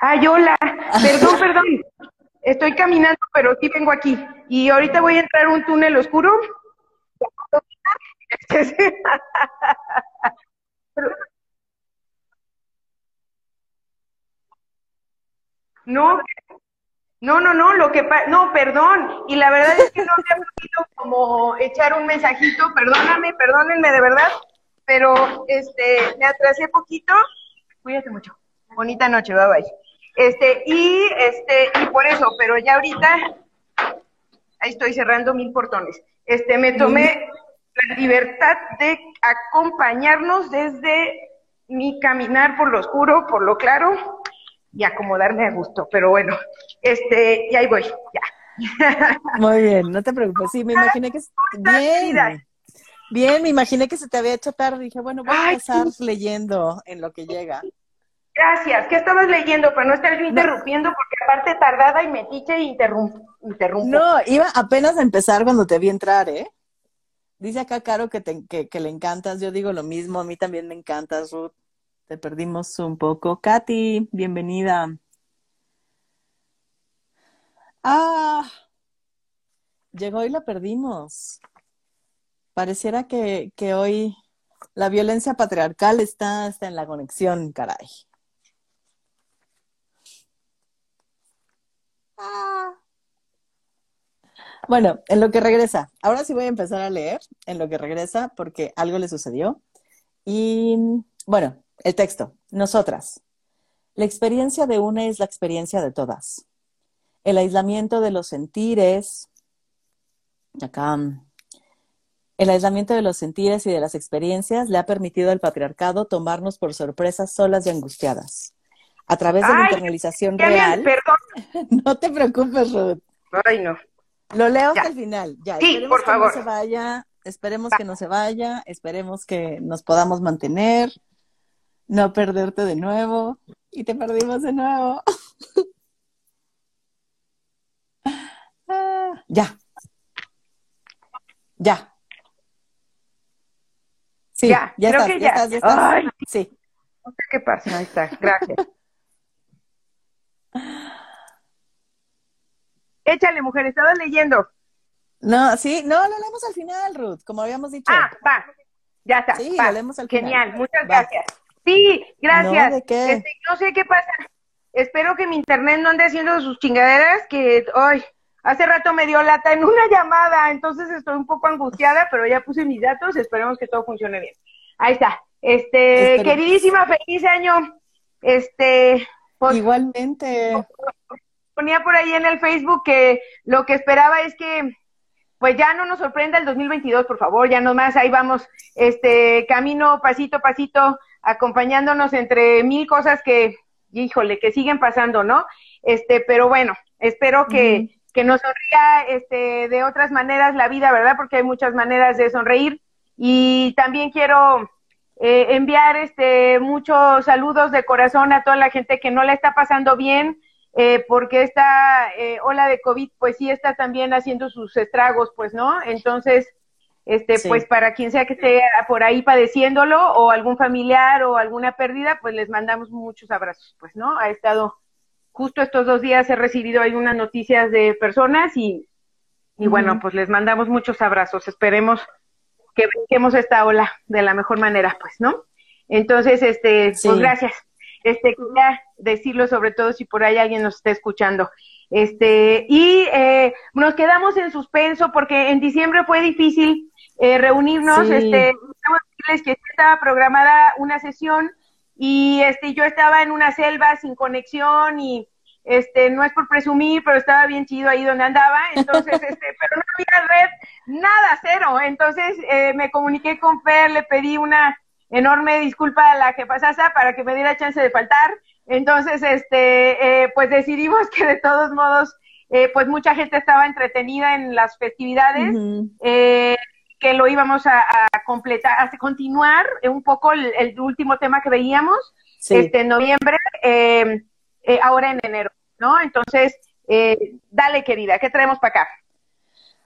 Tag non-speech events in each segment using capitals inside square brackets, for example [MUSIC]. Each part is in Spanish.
Ay, hola. [LAUGHS] Perdón, perdón. Estoy caminando, pero sí vengo aquí. Y ahorita voy a entrar a un túnel oscuro. [LAUGHS] No, no, no, no, lo que no, perdón. Y la verdad es que no he podido como echar un mensajito, perdóname, perdónenme de verdad, pero este, me atrasé poquito. Cuídate mucho. Bonita noche, bye bye. Este, y este, y por eso, pero ya ahorita ahí estoy cerrando mil portones. Este, me tomé la libertad de acompañarnos desde mi caminar por lo oscuro, por lo claro, y acomodarme a gusto. Pero bueno, este, y ahí voy, ya. Muy bien, no te preocupes. Sí, me imaginé que bien. Bien, me imaginé que se te había hecho tarde. Dije, bueno, voy a empezar leyendo en lo que llega. Gracias. ¿Qué estabas leyendo para no estar interrumpiendo? Porque aparte tardada y metiche y interrumpo, No, iba apenas a empezar cuando te vi entrar, ¿eh? Dice acá Caro que, te, que, que, le encantas. Yo digo lo mismo. A mí también me encantas, Ruth. Te perdimos un poco. Katy, bienvenida. Ah, llegó y la perdimos. Pareciera que, que hoy la violencia patriarcal está, está en la conexión, caray. Bueno, en lo que regresa. Ahora sí voy a empezar a leer en lo que regresa porque algo le sucedió. Y bueno, el texto. Nosotras. La experiencia de una es la experiencia de todas. El aislamiento de los sentires. Acá. El aislamiento de los sentires y de las experiencias le ha permitido al patriarcado tomarnos por sorpresas solas y angustiadas. A través de la internalización real. Perdón. [LAUGHS] No te preocupes, Ruth. Ay, no. Lo leo hasta el final. Ya, sí, por favor. no se vaya, esperemos que no se vaya, esperemos que nos podamos mantener no perderte de nuevo. Y te perdimos de nuevo. [LAUGHS] Ah, ya. Ya. Sí, ya, ya, estás, ya. estás, ya estás. sí. No sé qué pasa. Ahí está. Gracias. [LAUGHS] Échale, mujer, estaba leyendo. No, sí, no, lo leemos al final, Ruth, como habíamos dicho. Ah, va. Ya está. Sí, lo leemos al final. Genial, muchas gracias. Sí, gracias. No, Este, no sé qué pasa. Espero que mi internet no ande haciendo sus chingaderas, que hoy hace rato me dio lata en una llamada, entonces estoy un poco angustiada, pero ya puse mis datos, esperemos que todo funcione bien. Ahí está. Este, queridísima, feliz año. Este, pues, igualmente. Ponía por ahí en el Facebook que lo que esperaba es que pues ya no nos sorprenda el 2022, por favor, ya nomás ahí vamos, este, camino pasito a pasito acompañándonos entre mil cosas que, híjole, que siguen pasando, ¿no? Este, pero bueno, espero que, que nos sonría este, de otras maneras la vida, ¿verdad? Porque hay muchas maneras de sonreír. Y también quiero eh, enviar este, muchos saludos de corazón a toda la gente que no la está pasando bien, eh, porque esta eh, ola de COVID, pues sí está también haciendo sus estragos, pues, ¿no? Entonces, este, pues para quien sea que esté por ahí padeciéndolo o algún familiar o alguna pérdida, pues les mandamos muchos abrazos, pues, ¿no? Ha estado, justo estos dos días he recibido algunas noticias de personas y, y bueno, pues les mandamos muchos abrazos. Esperemos que brinquemos esta ola de la mejor manera, pues, ¿no? Entonces, este, pues gracias. Este, quería decirlo sobre todo si por ahí alguien nos está escuchando. Este, y eh, nos quedamos en suspenso porque en diciembre fue difícil eh, reunirnos, este, decirles que estaba programada una sesión y este, yo estaba en una selva sin conexión y este, no es por presumir, pero estaba bien chido ahí donde andaba, entonces, [LAUGHS] este, pero no había red, nada, cero, entonces eh, me comuniqué con Fer, le pedí una enorme disculpa a la que pasasa para que me diera chance de faltar, entonces, este, eh, pues decidimos que de todos modos, eh, pues mucha gente estaba entretenida en las festividades, eh, que lo íbamos a, completar, a continuar un poco el, último tema que veíamos, este, en noviembre, eh, eh, ahora en enero, ¿no? Entonces, eh, dale querida, ¿qué traemos para acá?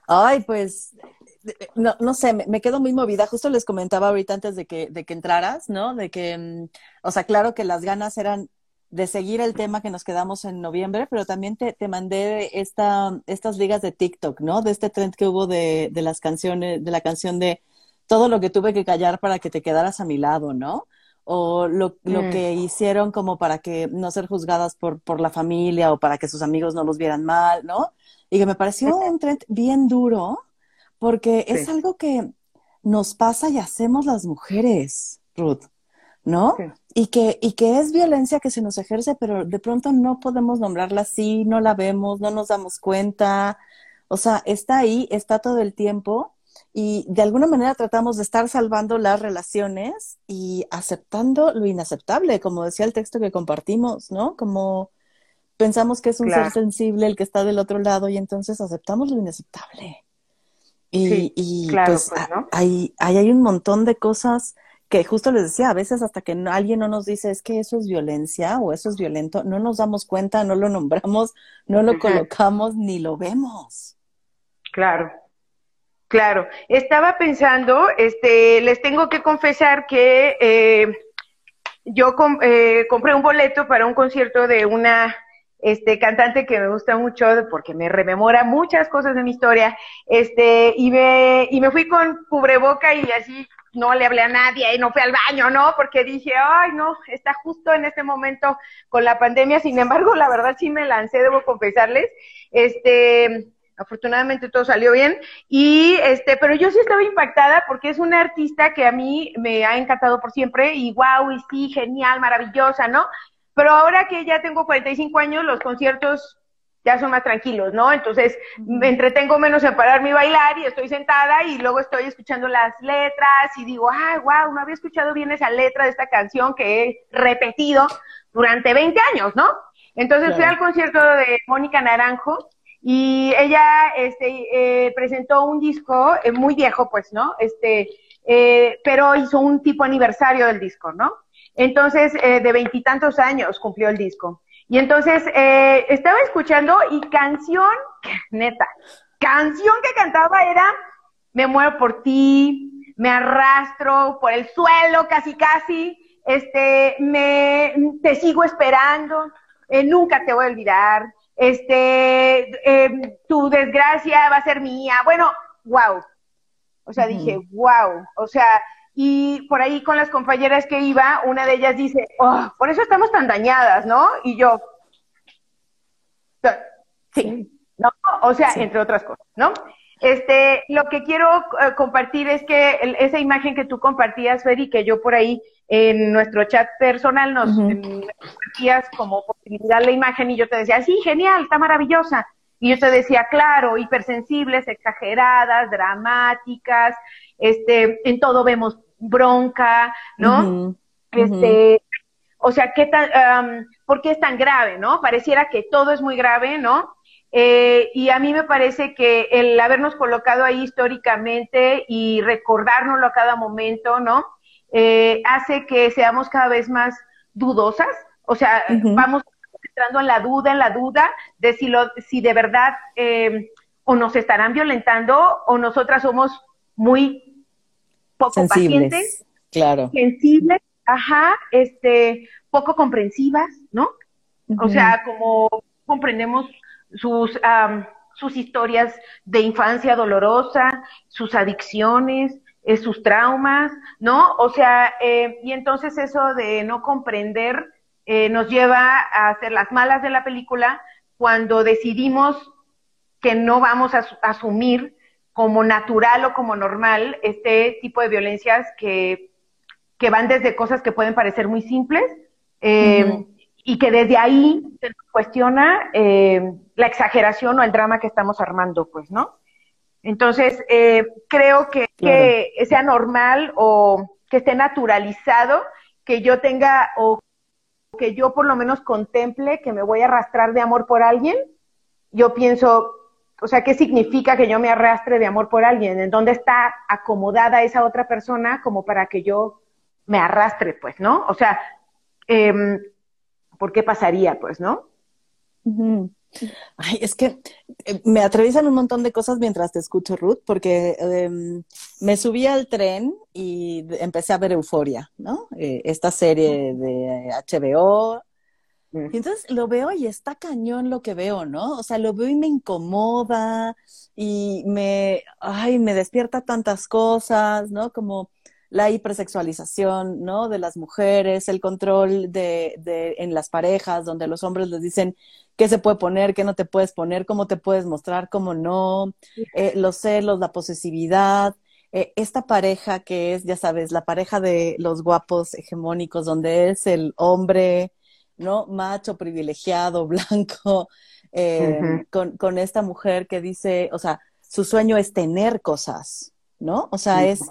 Ay, pues, no, no sé, me, quedo muy movida. Justo les comentaba ahorita antes de que, de que entraras, ¿no? De que, mm, o sea, claro que las ganas eran de seguir el tema que nos quedamos en noviembre, pero también te, te mandé esta, estas ligas de TikTok, ¿no? De este trend que hubo de, de las canciones, de la canción de todo lo que tuve que callar para que te quedaras a mi lado, ¿no? O lo, lo mm. que hicieron como para que no ser juzgadas por, por la familia o para que sus amigos no los vieran mal, ¿no? Y que me pareció un trend bien duro, porque es algo que nos pasa y hacemos las mujeres, Ruth, ¿no? Y, que, y que es violencia que se nos ejerce, pero de pronto no podemos nombrarla así, no la vemos, no nos damos cuenta. O sea, está ahí, está todo el tiempo y de alguna manera tratamos de estar salvando las relaciones y aceptando lo inaceptable, como decía el texto que compartimos, ¿no? Como pensamos que es un ser sensible el que está del otro lado y entonces aceptamos lo inaceptable. Y, y pues, pues hay, hay, un montón de cosas que justo les decía, a veces hasta que alguien no nos dice es que eso es violencia o eso es violento, no nos damos cuenta, no lo nombramos, no lo colocamos ni lo vemos. Claro, Claro, estaba pensando, este, les tengo que confesar que eh, yo eh, compré un boleto para un concierto de una este cantante que me gusta mucho porque me rememora muchas cosas de mi historia, este, y me, y me fui con cubreboca y así no le hablé a nadie y no fui al baño, ¿no? Porque dije, ay, no, está justo en este momento con la pandemia, sin embargo, la verdad sí me lancé, debo confesarles, este, afortunadamente todo salió bien y este pero yo sí estaba impactada porque es una artista que a mí me ha encantado por siempre y wow y sí genial maravillosa no pero ahora que ya tengo 45 años los conciertos ya son más tranquilos, ¿no? Entonces me entretengo menos en pararme y bailar y estoy sentada y luego estoy escuchando las letras y digo, ay, wow, no había escuchado bien esa letra de esta canción que he repetido durante 20 años, ¿no? Entonces fui al concierto de Mónica Naranjo y ella este, eh, presentó un disco eh, muy viejo, pues, ¿no? Este, eh, pero hizo un tipo aniversario del disco, ¿no? Entonces, de veintitantos años cumplió el disco. Y entonces, estaba escuchando y canción, neta, canción que cantaba era Me muero por ti, me arrastro por el suelo casi casi, este, me, te sigo esperando, nunca te voy a olvidar, este, eh, tu desgracia va a ser mía. Bueno, wow. O sea, dije, wow. O sea, y por ahí con las compañeras que iba, una de ellas dice, oh, por eso estamos tan dañadas, ¿no? Y yo, sí, ¿no? O sea, entre otras cosas, ¿no? Este, lo que quiero eh, compartir es que esa imagen que tú compartías, Freddy, que yo por ahí en nuestro chat personal nos compartías como posibilidad la imagen y yo te decía, sí, genial, está maravillosa. Y yo te decía, claro, hipersensibles, exageradas, dramáticas, este, en todo vemos bronca, ¿no? Este, o sea, ¿qué tan, ¿por qué es tan grave, no? Pareciera que todo es muy grave, ¿no? Eh, y a mí me parece que el habernos colocado ahí históricamente y recordárnoslo a cada momento, ¿no? Eh, hace que seamos cada vez más dudosas, o sea, vamos entrando en la duda, en la duda de si, lo, si de verdad eh, o nos estarán violentando o nosotras somos muy poco pacientes, claro. sensibles, ajá, este, poco comprensivas, ¿no? O sea, como comprendemos sus, sus historias de infancia dolorosa, sus adicciones, eh, sus traumas, ¿no? O sea, eh, y entonces eso de no comprender eh, nos lleva a hacer las malas de la película cuando decidimos que no vamos a asumir como natural o como normal este tipo de violencias que, que van desde cosas que pueden parecer muy simples y que desde ahí se nos cuestiona eh, la exageración o el drama que estamos armando, pues, ¿no? Entonces, eh, creo que, que sea normal o que esté naturalizado que yo tenga o que yo por lo menos contemple que me voy a arrastrar de amor por alguien. Yo pienso, o sea, ¿qué significa que yo me arrastre de amor por alguien? ¿En dónde está acomodada esa otra persona como para que yo me arrastre, pues, ¿no? O sea, eh, ¿por qué pasaría, pues, no? Ay, es que eh, me atraviesan un montón de cosas mientras te escucho, Ruth, porque em, me subí al tren y empecé a ver Euforia, ¿no? Eh, esta serie de HBO Mm. Y entonces lo veo y está cañón lo que veo, ¿no? O sea, lo veo y me incomoda y me, ay, me despierta tantas cosas, ¿no? Como la hipersexualización, ¿no? De las mujeres, el control de, de, en las parejas, donde los hombres les dicen qué se puede poner, qué no te puedes poner, cómo te puedes mostrar, cómo no, eh, los celos, la posesividad, eh, esta pareja que es, ya sabes, la pareja de los guapos hegemónicos, donde es el hombre, ¿no? Macho, privilegiado, [LAUGHS] blanco, eh, con, con, esta mujer que dice, o sea, su sueño es tener cosas, ¿no? O sea, es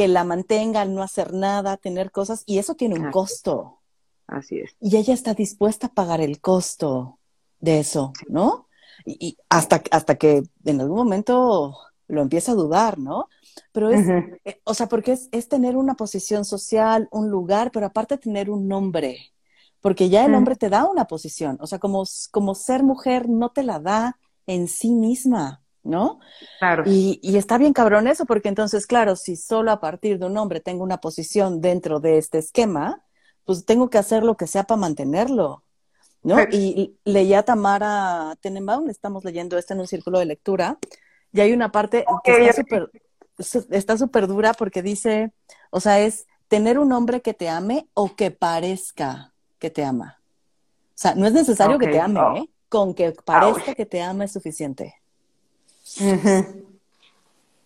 que la mantenga al no hacer nada, tener cosas, y eso tiene un costo. Así es. Y ella está dispuesta a pagar el costo de eso, ¿no? Y, hasta, hasta que en algún momento lo empieza a dudar, ¿no? Pero es, eh, o sea, porque es, es, tener una posición social, un lugar, pero aparte tener un nombre, porque ya el hombre te da una posición, o sea, como, como ser mujer no te la da en sí misma, ¿no? Claro. Y, y, está bien cabrón eso, porque entonces, claro, si solo a partir de un hombre tengo una posición dentro de este esquema, pues tengo que hacer lo que sea para mantenerlo, ¿no? Y, leía Tamara Tenenbaum, estamos leyendo esto en un círculo de lectura, y hay una parte que está súper está súper dura porque dice, o sea, es tener un hombre que te ame o que parezca que te ama. O sea, no es necesario que te ame. ¿eh? Con que parezca que te ama es suficiente.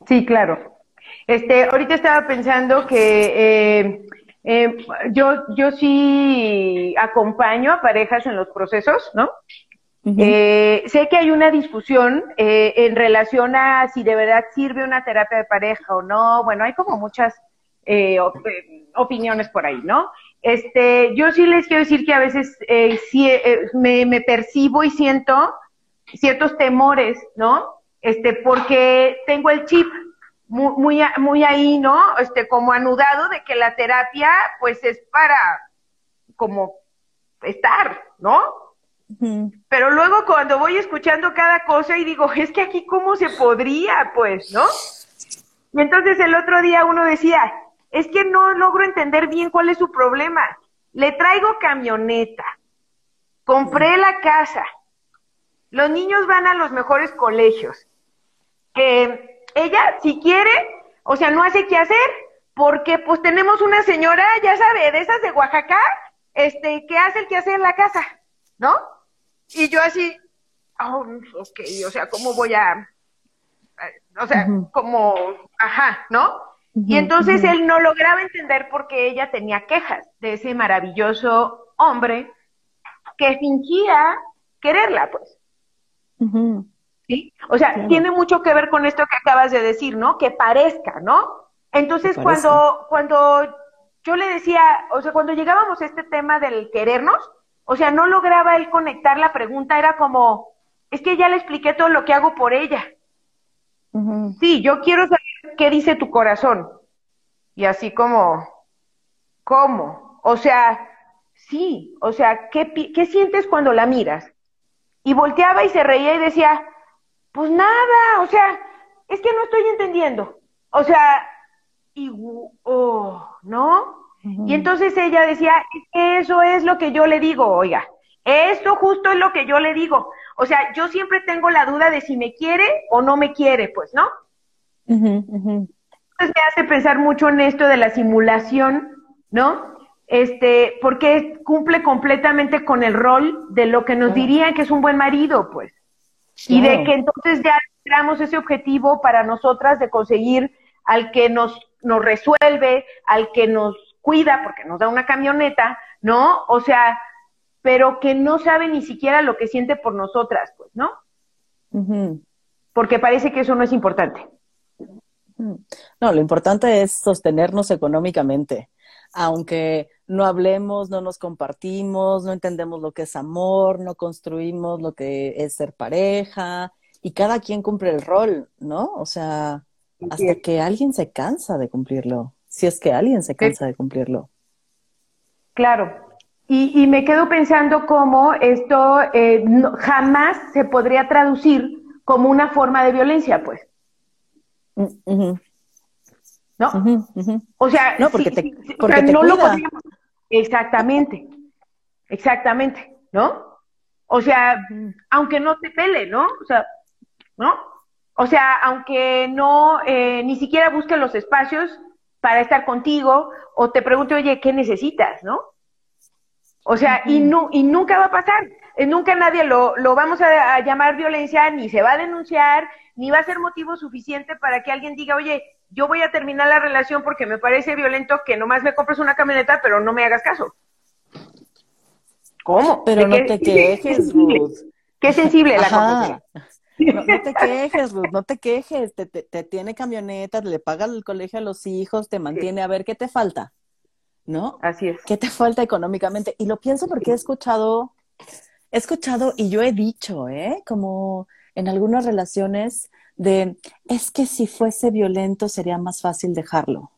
Sí, claro. Este, ahorita estaba pensando que eh, eh, yo, yo sí acompaño a parejas en los procesos, ¿no? Eh, sé que hay una discusión eh, en relación a si de verdad sirve una terapia de pareja o no. Bueno, hay como muchas eh, opiniones por ahí, ¿no? Este, yo sí les quiero decir que a veces sí, me, me, percibo y siento ciertos temores, ¿no? Este, porque tengo el chip muy, muy, muy ahí, ¿no? Este, como anudado de que la terapia, pues, es para como estar, ¿no? Pero luego cuando voy escuchando cada cosa y digo, es que aquí cómo se podría, pues, ¿no? Y entonces el otro día uno decía, es que no logro entender bien cuál es su problema. Le traigo camioneta, compré la casa, los niños van a los mejores colegios. Ella, si quiere, o sea, no hace qué hacer, porque pues tenemos una señora, ya sabe, de esas de Oaxaca, este, que hace el que hace en la casa, ¿no? Y yo así, oh, ok, o sea, ¿cómo voy a, o sea, como, ajá, ¿no? y entonces él no lograba entender por qué ella tenía quejas de ese maravilloso hombre que fingía quererla, pues. ¿Sí? O sea, tiene mucho que ver con esto que acabas de decir, ¿no? Que parezca, ¿no? Entonces, cuando, cuando yo le decía, o sea, cuando llegábamos a este tema del querernos, o sea, no lograba él conectar la pregunta, era como, es que ya le expliqué todo lo que hago por ella. Sí, yo quiero saber qué dice tu corazón. Y así como, ¿cómo? O sea, sí, o sea, ¿qué, ¿qué sientes cuando la miras? Y volteaba y se reía y decía, pues nada, o sea, es que no estoy entendiendo. O sea, y, oh, ¿no? Y entonces ella decía, eso es lo que yo le digo, oiga, esto justo es lo que yo le digo. O sea, yo siempre tengo la duda de si me quiere o no me quiere, pues, ¿no? Entonces me hace pensar mucho en esto de la simulación, ¿no? Este, porque cumple completamente con el rol de lo que nos dirían que es un buen marido, pues. Y de que entonces ya logramos ese objetivo para nosotras de conseguir al que nos, nos resuelve, al que nos cuida porque nos da una camioneta, ¿no? O sea, pero que no sabe ni siquiera lo que siente por nosotras, pues, ¿no? Porque parece que eso no es importante. No, lo importante es sostenernos económicamente. Aunque no hablemos, no nos compartimos, no entendemos lo que es amor, no construimos lo que es ser pareja, y cada quien cumple el rol, ¿no? O sea, hasta que alguien se cansa de cumplirlo si es que alguien se cansa de cumplirlo. Claro. Y, me quedo pensando cómo esto eh, jamás se podría traducir como una forma de violencia, pues. Mm, ¿No? O sea, no, porque te, no lo podríamos. Exactamente. Exactamente. ¿no? O sea, aunque no te pele, ¿no? O sea, ¿no? O sea, aunque no, eh, ni siquiera busque los espacios para estar contigo o te pregunte, oye, ¿qué necesitas, no? O sea, y, no, y nunca va a pasar. Eh, nunca nadie lo, lo vamos a, llamar violencia, ni se va a denunciar, ni va a ser motivo suficiente para que alguien diga, oye, yo voy a terminar la relación porque me parece violento que nomás me compres una camioneta, pero no me hagas caso. ¿Cómo? Pero no te quejes, Ruth. Qué sensible la cosa. No, te quejes, Ruth, no te quejes. Te, te, tiene camioneta, le paga el colegio a los hijos, te mantiene. A ver, ¿qué te falta? ¿No? Así es. ¿Qué te falta económicamente? Y lo pienso porque he escuchado, he escuchado y yo he dicho, ¿eh? Como en algunas relaciones de, es que si fuese violento sería más fácil dejarlo.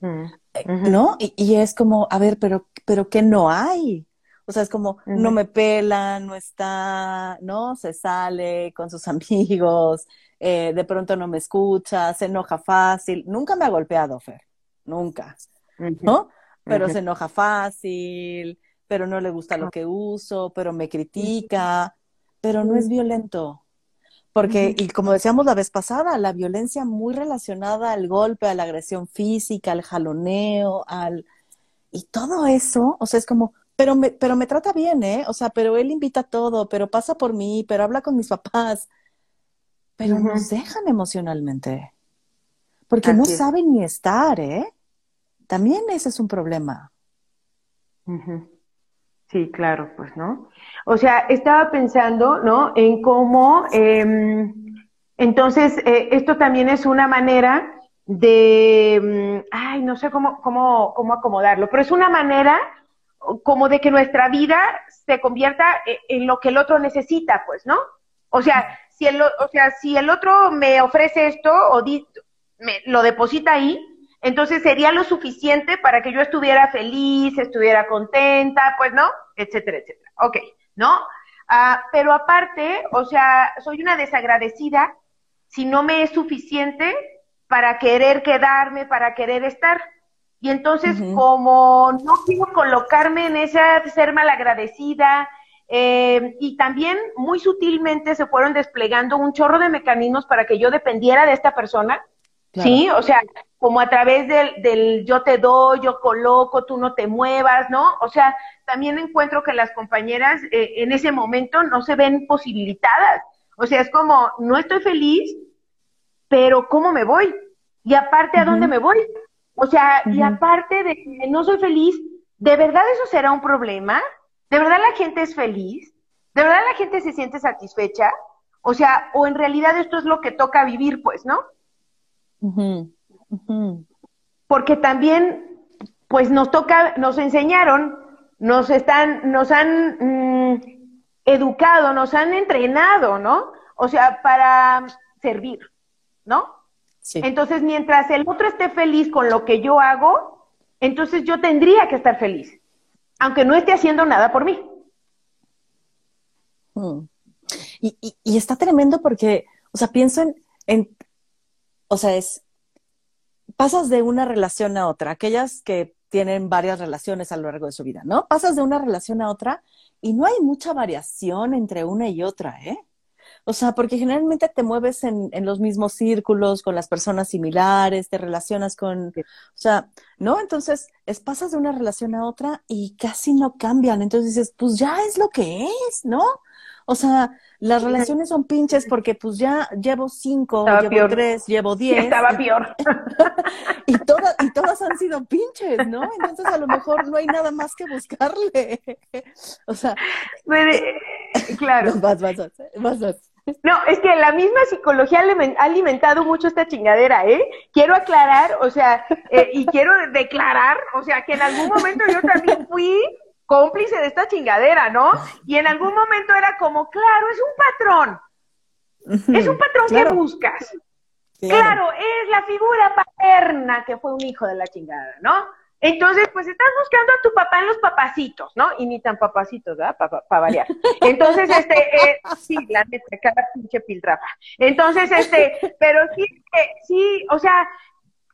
Mm, eh, ¿No? Y, y, es como, a ver, pero, pero ¿qué no hay? O sea, es como, no me pela, no está, ¿no? Se sale con sus [LAUGHS] amigos, eh, de pronto no me escucha, se enoja fácil. Nunca me ha golpeado, Fer, nunca, ¿no? Pero se enoja fácil, pero no le gusta lo que uso, pero me critica, pero no es violento. Porque, y como decíamos la vez pasada, la violencia muy relacionada al golpe, a la agresión física, al jaloneo, al... Y todo eso, o sea, es como, pero me, pero me trata bien, ¿eh? O sea, pero él invita todo, pero pasa por mí, pero habla con mis papás. Pero nos dejan emocionalmente. Porque no saben ni estar, ¿eh? También ese es un problema. Sí, claro, pues, ¿no? O sea, estaba pensando, ¿no? En cómo, em, entonces, eh, esto también es una manera de, mm, ay, no sé cómo, cómo, cómo acomodarlo, pero es una manera como de que nuestra vida se convierta e, en lo que el otro necesita, pues, ¿no? O sea, si el, o sea, si el otro me ofrece esto o me, lo deposita ahí, entonces sería lo suficiente para que yo estuviera feliz, estuviera contenta, pues, ¿no? Etcétera, etcétera. Ok, ¿no? Ah, pero aparte, o sea, soy una desagradecida si no me es suficiente para querer quedarme, para querer estar. Y entonces, como no quiero colocarme en esa ser malagradecida, eh, y también muy sutilmente se fueron desplegando un chorro de mecanismos para que yo dependiera de esta persona, ¿sí? O sea, como a través del, del yo te doy, yo coloco, tú no te muevas, ¿no? O sea, también encuentro que las compañeras eh, en ese momento no se ven posibilitadas. O sea, es como, no estoy feliz, pero ¿cómo me voy? Y aparte, ¿a dónde me voy? O sea, y aparte de que no soy feliz, ¿de verdad eso será un problema? ¿De verdad la gente es feliz? ¿De verdad la gente se siente satisfecha? O sea, o en realidad esto es lo que toca vivir, pues, ¿no? Porque también, pues nos toca, nos enseñaron, nos están, nos han mm, educado, nos han entrenado, ¿no? O sea, para servir, ¿no? Entonces, mientras el otro esté feliz con lo que yo hago, entonces yo tendría que estar feliz, aunque no esté haciendo nada por mí. Hmm. Y, y, está tremendo porque, o sea, pienso en, en, o sea, es, pasas de una relación a otra, aquellas que tienen varias relaciones a lo largo de su vida, ¿no? Pasas de una relación a otra y no hay mucha variación entre una y otra, ¿eh? O sea, porque generalmente te mueves en, en, los mismos círculos, con las personas similares, te relacionas con, o sea, ¿no? Entonces, es, pasas de una relación a otra y casi no cambian. Entonces dices, pues ya es lo que es, ¿no? O sea, las relaciones son pinches porque pues ya llevo cinco, llevo tres, llevo diez. Estaba peor. [LAUGHS] y, todas, y todas han sido pinches, ¿no? Entonces a lo mejor no hay nada más que buscarle. [LAUGHS] o sea. claro. [LAUGHS] Vas, vas, vas, vas. No, es que la misma psicología ha alimentado mucho esta chingadera, ¿eh? Quiero aclarar, o sea, eh, y quiero declarar, o sea, que en algún momento yo también fui cómplice de esta chingadera, ¿no? Y en algún momento era como, claro, es un patrón. Es un patrón que buscas. Claro. es la figura paterna que fue un hijo de la chingada, ¿no? Entonces, pues estás buscando a tu papá en los papacitos, ¿no? Y ni tan papacitos, ¿verdad? Para variar. Entonces, este, eh, sí, la neta, cada pinche piltrafa. Entonces, este, pero sí, eh, sí, o sea,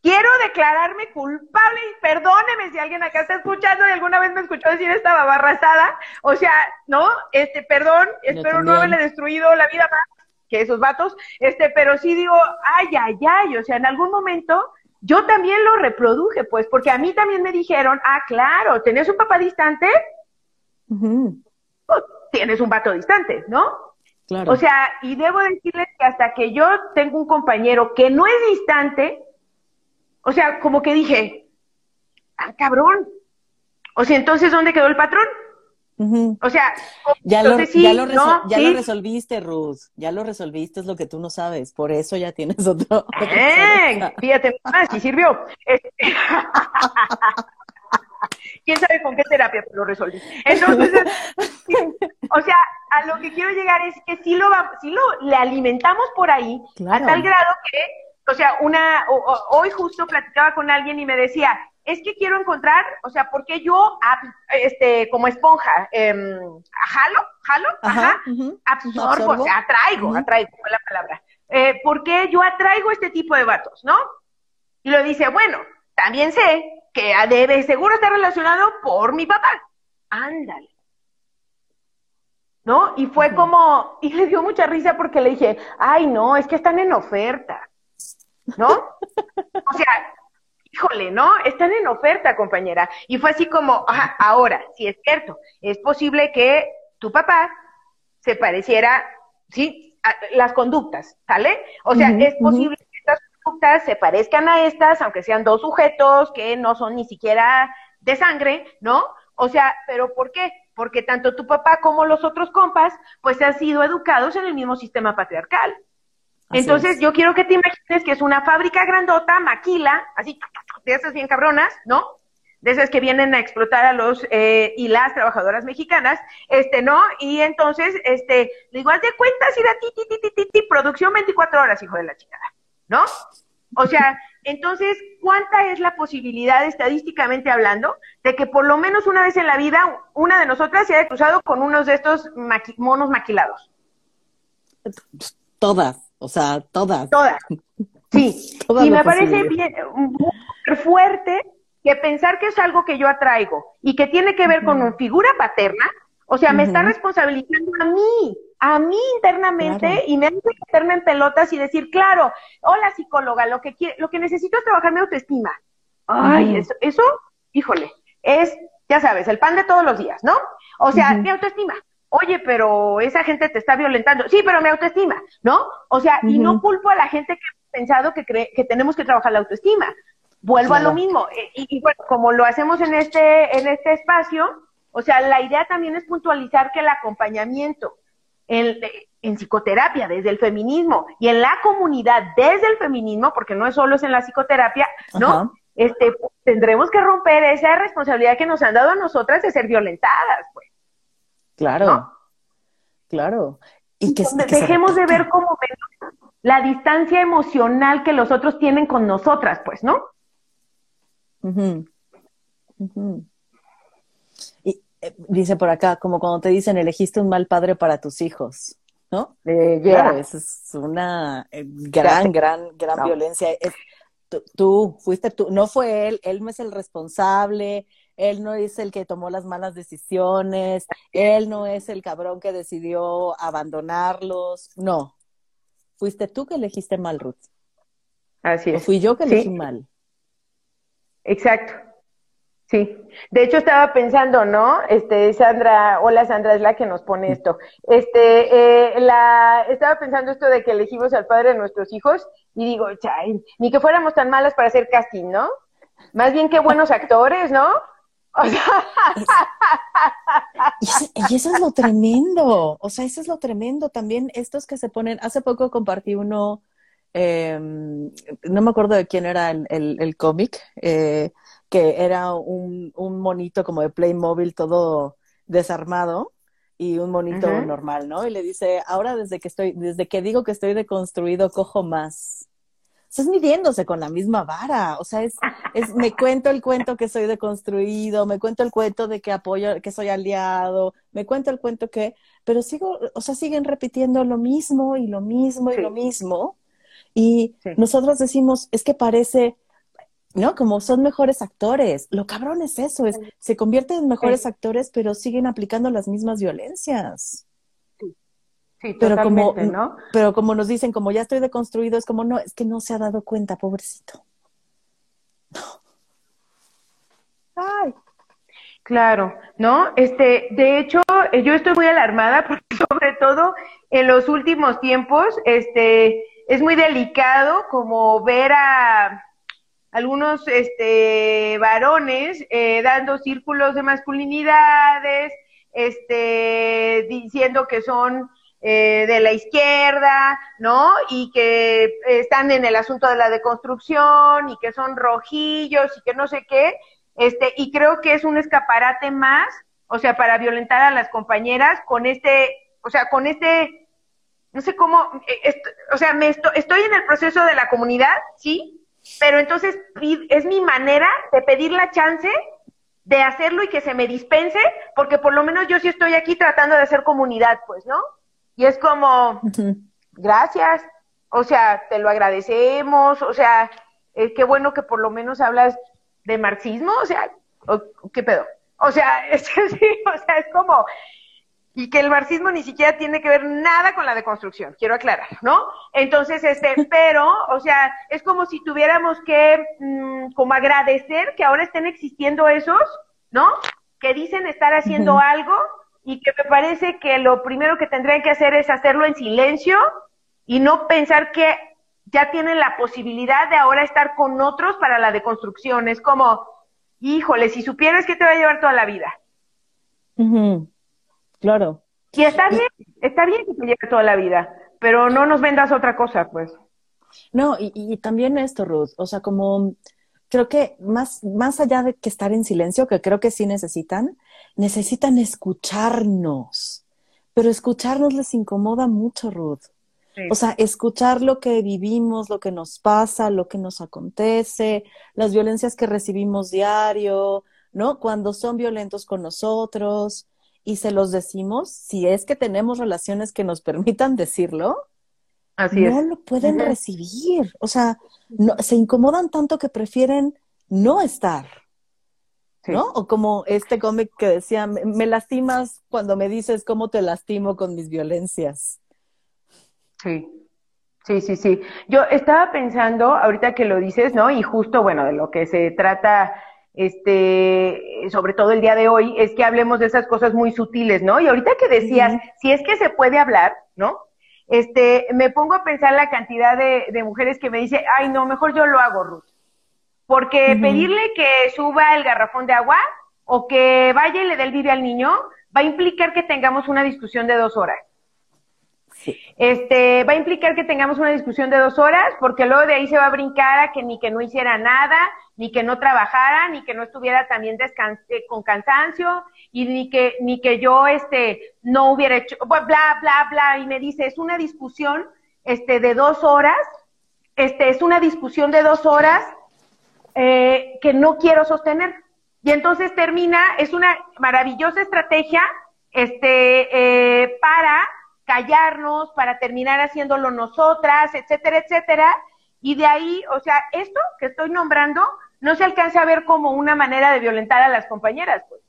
quiero declararme culpable y perdóneme si alguien acá está escuchando y alguna vez me escuchó decir esta babarrazada. O sea, ¿no? Este, perdón, espero no haberle destruido la vida más que esos vatos, este, pero sí digo, ay, ay, ay, o sea, en algún momento yo también lo reproduje, pues, porque a mí también me dijeron, ah, claro, ¿tenés un papá distante? Pues, tienes un vato distante, ¿no? Claro. O sea, y debo decirles que hasta que yo tengo un compañero que no es distante, o sea, como que ah, cabrón. O sea, entonces, ¿dónde quedó el patrón? O sea, ya, lo, ya, lo, ya lo, resolviste, Ruth. Ya lo resolviste, es lo que tú no sabes. Por eso ya tienes [LAUGHS] otro. Eh, fíjate más, si sirvió. Este, [LAUGHS] ¿Quién sabe con qué terapia lo resolví? Entonces, o sea, a lo que quiero llegar es que si lo, si lo le alimentamos por ahí, a tal grado que o sea, una, hoy justo platicaba con alguien y me decía, es que quiero encontrar, o sea, ¿por qué yo, este, como esponja, eh, jalo, jalo, ajá, absorbo, o sea, atraigo, atraigo, fue la palabra. Eh, ¿Por qué yo atraigo este tipo de vatos, no? Y lo dice, bueno, también sé que debe seguro estar relacionado por mi papá. Ándale. ¿No? Y fue como, y le dio mucha risa porque le dije, ay, no, es que están en oferta. ¿No? O sea, híjole, ¿no? Están en oferta, compañera. Y fue así como, ajá, ahora, si es cierto, es posible que tu papá se pareciera, sí, a las conductas, ¿sale? O sea, es posible que estas conductas se parezcan a estas, aunque sean dos sujetos que no son ni siquiera de sangre, ¿no? O sea, pero ¿por qué? Porque tanto tu papá como los otros compas, pues han sido educados en el mismo sistema patriarcal. Entonces, yo quiero que te imagines que es una fábrica grandota, maquila, así, de esas bien cabronas, ¿no? De esas que vienen a explotar a los eh, y las trabajadoras mexicanas, este, ¿no? Y entonces, este, le digo, haz de cuenta, si da ti, ti, ti, ti, ti, producción 24 horas, hijo de la chingada, ¿no? O sea, [LAUGHS] entonces, ¿cuánta es la posibilidad, estadísticamente hablando, de que por lo menos una vez en la vida una de nosotras se haya cruzado con unos de estos monos maquilados? Todas. O sea, todas. Todas. Sí. [LAUGHS] y me parece bien fuerte que pensar que es algo que yo atraigo y que tiene que ver con una figura paterna, o sea, me está responsabilizando a mí, a mí internamente y me hace meterme en pelotas y decir, claro, hola psicóloga, lo que lo que necesito es trabajar mi autoestima. Ay, eso, eso, híjole, es, ya sabes, el pan de todos los días, ¿no? O sea, mi autoestima oye, pero esa gente te está violentando. Sí, pero mi autoestima, ¿no? O sea, y no culpo a la gente que ha pensado que, cree, que tenemos que trabajar la autoestima. Vuelvo a lo mismo. E, y, bueno, como lo hacemos en este, en este espacio, o sea, la idea también es puntualizar que el acompañamiento en, en psicoterapia desde el feminismo y en la comunidad desde el feminismo, porque no es solo es en la psicoterapia, ¿no? Este, tendremos que romper esa responsabilidad que nos han dado a nosotras de ser violentadas, Claro, claro. Y que, dejemos de ver como la distancia emocional que los otros tienen con nosotras, pues, ¿no? Y eh, dice por acá, como cuando te dicen, elegiste un mal padre para tus hijos, ¿no? Eh, claro, eso es una eh, gran, gran, gran violencia. tú, fuiste tú, no fue él, él no es el responsable, él no es el que tomó las malas decisiones, él no es el cabrón que decidió abandonarlos, no. Fuiste tú que elegiste mal, Ruth. Así es. O fui yo que elegí mal. Exacto. Sí, de hecho estaba pensando, ¿no? Este, Sandra, hola Sandra, es la que nos pone esto. Este, eh, la, estaba pensando esto de que elegimos al padre de nuestros hijos y digo, chay, ni que fuéramos tan malas para hacer casting, ¿no? Más bien que buenos actores, ¿no? [LAUGHS] [LAUGHS] y, eso es lo tremendo, o sea, eso es lo tremendo. También estos que se ponen, hace poco compartí uno, em, no me acuerdo de quién era el, cómic, eh, que era un, un, monito como de Playmobil todo desarmado y un monito normal, ¿no? Y le dice, ahora desde que estoy, desde que digo que estoy deconstruido, cojo más estás midiéndose con la misma vara. O sea, es, es, me cuento el cuento que soy deconstruido, me cuento el cuento de que apoyo, que soy aliado, me cuento el cuento que, pero sigo, o sea, siguen repitiendo lo mismo y lo mismo y lo mismo. Y nosotros decimos, es que parece, ¿no? Como son mejores actores. Lo cabrón es eso, es, se convierten en mejores actores, pero siguen aplicando las mismas violencias. Sí, pero como, ¿no? Pero como nos dicen, como ya estoy deconstruido, es como, no, es que no se ha dado cuenta, pobrecito. [LAUGHS] Ay, claro, ¿no? Este, de hecho, eh, yo estoy muy alarmada [LAUGHS] porque sobre todo en los últimos tiempos, este, es muy delicado como ver a algunos este, varones eh, dando círculos de masculinidades, este, diciendo que son eh, de la izquierda, ¿no? Y que están en el asunto de la deconstrucción y que son rojillos y que no sé qué, este, y creo que es un escaparate más, o sea, para violentar a las compañeras con este, o sea, con este, no sé cómo, eh, o sea, me estoy en el proceso de la comunidad, sí, pero entonces es mi manera de pedir la chance de hacerlo y que se me dispense, porque por lo menos yo sí estoy aquí tratando de hacer comunidad, pues, ¿no? Y es como, gracias, o sea, te lo agradecemos, o sea, eh, qué bueno que por lo menos hablas de marxismo, o sea, ¿qué pedo? O sea, [LAUGHS] es sí, o sea, es como, y que el marxismo ni siquiera tiene que ver nada con la deconstrucción, quiero aclarar, ¿no? Entonces, este, [LAUGHS] pero, o sea, es como si tuviéramos que, mm, como agradecer que ahora estén existiendo esos, ¿no? Que dicen estar haciendo algo y que me parece que lo primero que tendrían que hacer es hacerlo en silencio y no pensar que ya tienen la posibilidad de ahora estar con otros para la deconstrucción. Es como, híjole, si supieras que te va a llevar toda la vida. Claro. Y está bien, está bien que te lleve toda la vida, pero no nos vendas otra cosa, pues. No, y, y también esto, Ruth, o sea, como creo que más, más allá de que estar en silencio, que creo que sí necesitan, necesitan escucharnos. Pero escucharnos les incomoda mucho, Ruth. O sea, escuchar lo que vivimos, lo que nos pasa, lo que nos acontece, las violencias que recibimos diario, ¿no? Cuando son violentos con nosotros, y se los decimos, si es que tenemos relaciones que nos [LAUGHS] permitan decirlo, Así no lo pueden recibir. O sea, no, se incomodan tanto que prefieren no estar. ¿No? O como este cómic que decía, me, lastimas cuando me dices cómo te lastimo con mis violencias. Sí, sí, sí, sí. Yo estaba pensando, ahorita que lo dices, ¿no? Y justo, bueno, de lo que se trata este, sobre todo el día de hoy, es que hablemos de esas cosas muy sutiles, ¿no? Y ahorita que decías, si es que se puede hablar, ¿no? Este, me pongo a pensar la cantidad de, de mujeres que me dicen, ay, no, mejor yo lo hago, Ruth. Porque pedirle que suba el garrafón de agua o que vaya y le dé el video al niño va a implicar que tengamos una discusión de dos horas. Este, va a implicar que tengamos una discusión de dos horas, porque luego de ahí se va a brincar a que ni que no hiciera nada, ni que no trabajara, ni que no estuviera también eh, con cansancio, y ni que, ni que yo, este, no hubiera hecho, bla, bla, bla, y me dice, es una discusión, este, de dos horas, este, es una discusión de dos horas, eh, que no quiero sostener. Y entonces termina, es una maravillosa estrategia, este, eh, para callarnos, para terminar haciéndolo nosotras, etcétera, etcétera. Y de ahí, o sea, esto que estoy nombrando no se alcanza a ver como una manera de violentar a las compañeras, pues.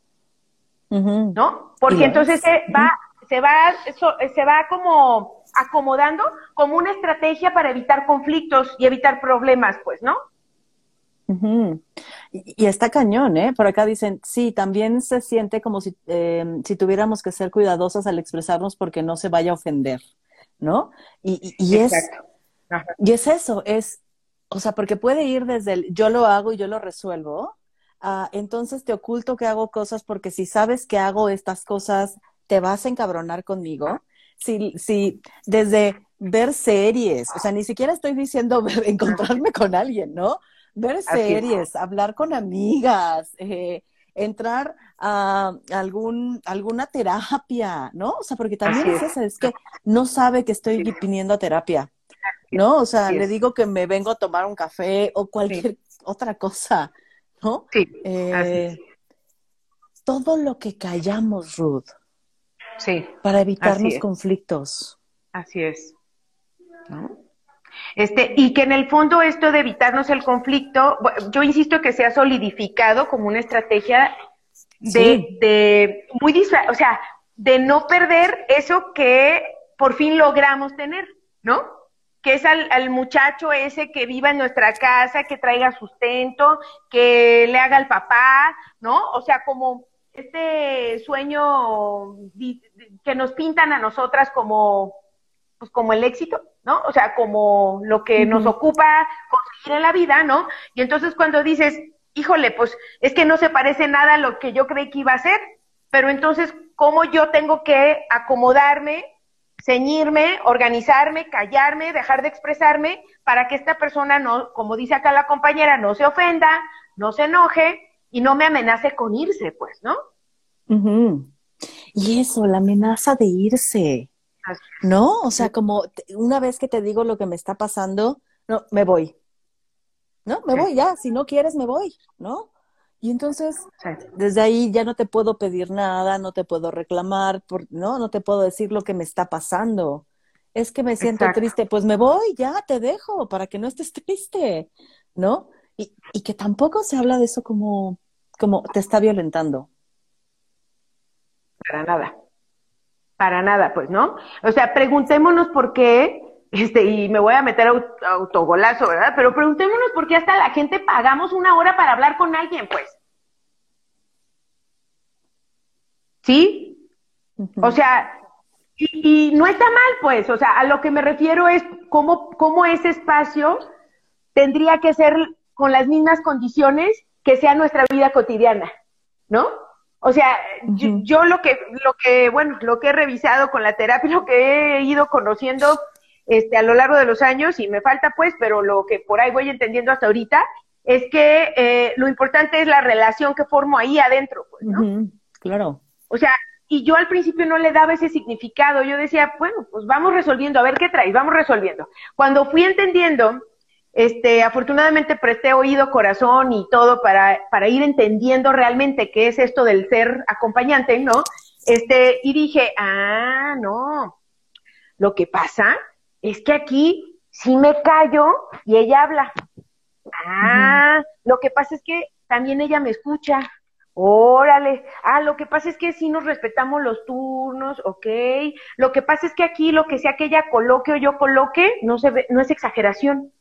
¿No? Porque entonces se va, se va, se va como acomodando como una estrategia para evitar conflictos y evitar problemas, pues, ¿no? Y, está cañón, ¿eh? Por acá dicen, sí, también se siente como si, eh, si tuviéramos que ser cuidadosas al expresarnos porque no se vaya a ofender, ¿no? Y, y, es, y es eso, es, o sea, porque puede ir desde el yo lo hago y yo lo resuelvo, a entonces te oculto que hago cosas porque si sabes que hago estas cosas, te vas a encabronar conmigo. Si, si desde ver series, o sea, ni siquiera estoy diciendo [LAUGHS] encontrarme con alguien, ¿no? Ver series, hablar con amigas, eh, entrar a algún, alguna terapia, ¿no? O sea, porque también es, eso, es que no sabe que estoy viniendo a terapia, ¿no? O sea, le digo que me vengo a tomar un café o cualquier otra cosa, ¿no? Sí. Eh, todo lo que callamos, Ruth. Sí. Para evitarnos conflictos. Así es. ¿No? Este, y que en el fondo esto de evitarnos el conflicto, yo insisto que se ha solidificado como una estrategia de, de muy o sea, de no perder eso que por fin logramos tener, ¿no? Que es al, al, muchacho ese que viva en nuestra casa, que traiga sustento, que le haga al papá, ¿no? O sea, como este sueño que nos pintan a nosotras como, pues como el éxito, ¿no? O sea, como lo que nos ocupa conseguir en la vida, ¿no? Y entonces cuando dices, híjole, pues es que no se parece nada a lo que yo creí que iba a ser, pero entonces, ¿cómo yo tengo que acomodarme, ceñirme, organizarme, callarme, dejar de expresarme para que esta persona no, como dice acá la compañera, no se ofenda, no se enoje y no me amenace con irse, pues, ¿no? Y eso, la amenaza de irse, ¿no? O sea, como una vez que te digo lo que me está pasando, no, me voy. ¿No? Me voy ya, si no quieres, me voy, ¿no? Y entonces, desde ahí ya no te puedo pedir nada, no te puedo reclamar, por, ¿no? No te puedo decir lo que me está pasando. Es que me siento triste, pues me voy, ya te dejo para que no estés triste, ¿no? Y, y que tampoco se habla de eso como, como te está violentando. Para nada. Para nada, pues, ¿no? O sea, preguntémonos por qué, este, y me voy a meter a autogolazo, ¿verdad? Pero preguntémonos por qué hasta la gente pagamos una hora para hablar con alguien, pues. ¿Sí? O sea, y, no está mal, pues, o sea, a lo que me refiero es cómo, cómo ese espacio tendría que ser con las mismas condiciones que sea nuestra vida cotidiana, ¿no? O sea, yo, lo que, lo que, bueno, lo que he revisado con la terapia, [LAUGHS] lo que he ido conociendo este, a lo largo de los años, y me falta pues, pero lo que por ahí voy entendiendo hasta ahorita, es que eh, lo importante es la relación que formo ahí adentro, pues, ¿no? Claro. O sea, y yo al principio no le daba ese significado, yo decía, bueno, pues vamos resolviendo, a ver qué traes, vamos resolviendo. Cuando fui entendiendo este, afortunadamente presté oído, corazón y todo para, para ir entendiendo realmente qué es esto del ser acompañante, ¿no? Este, y dije, ah, no, lo que pasa es que aquí sí me callo y ella habla. Ah, lo que pasa es que también ella me escucha. Órale, ah, lo que pasa es que sí nos respetamos los turnos, ok. Lo que pasa es que aquí lo que sea que ella coloque o yo coloque, no se ve, no es exageración.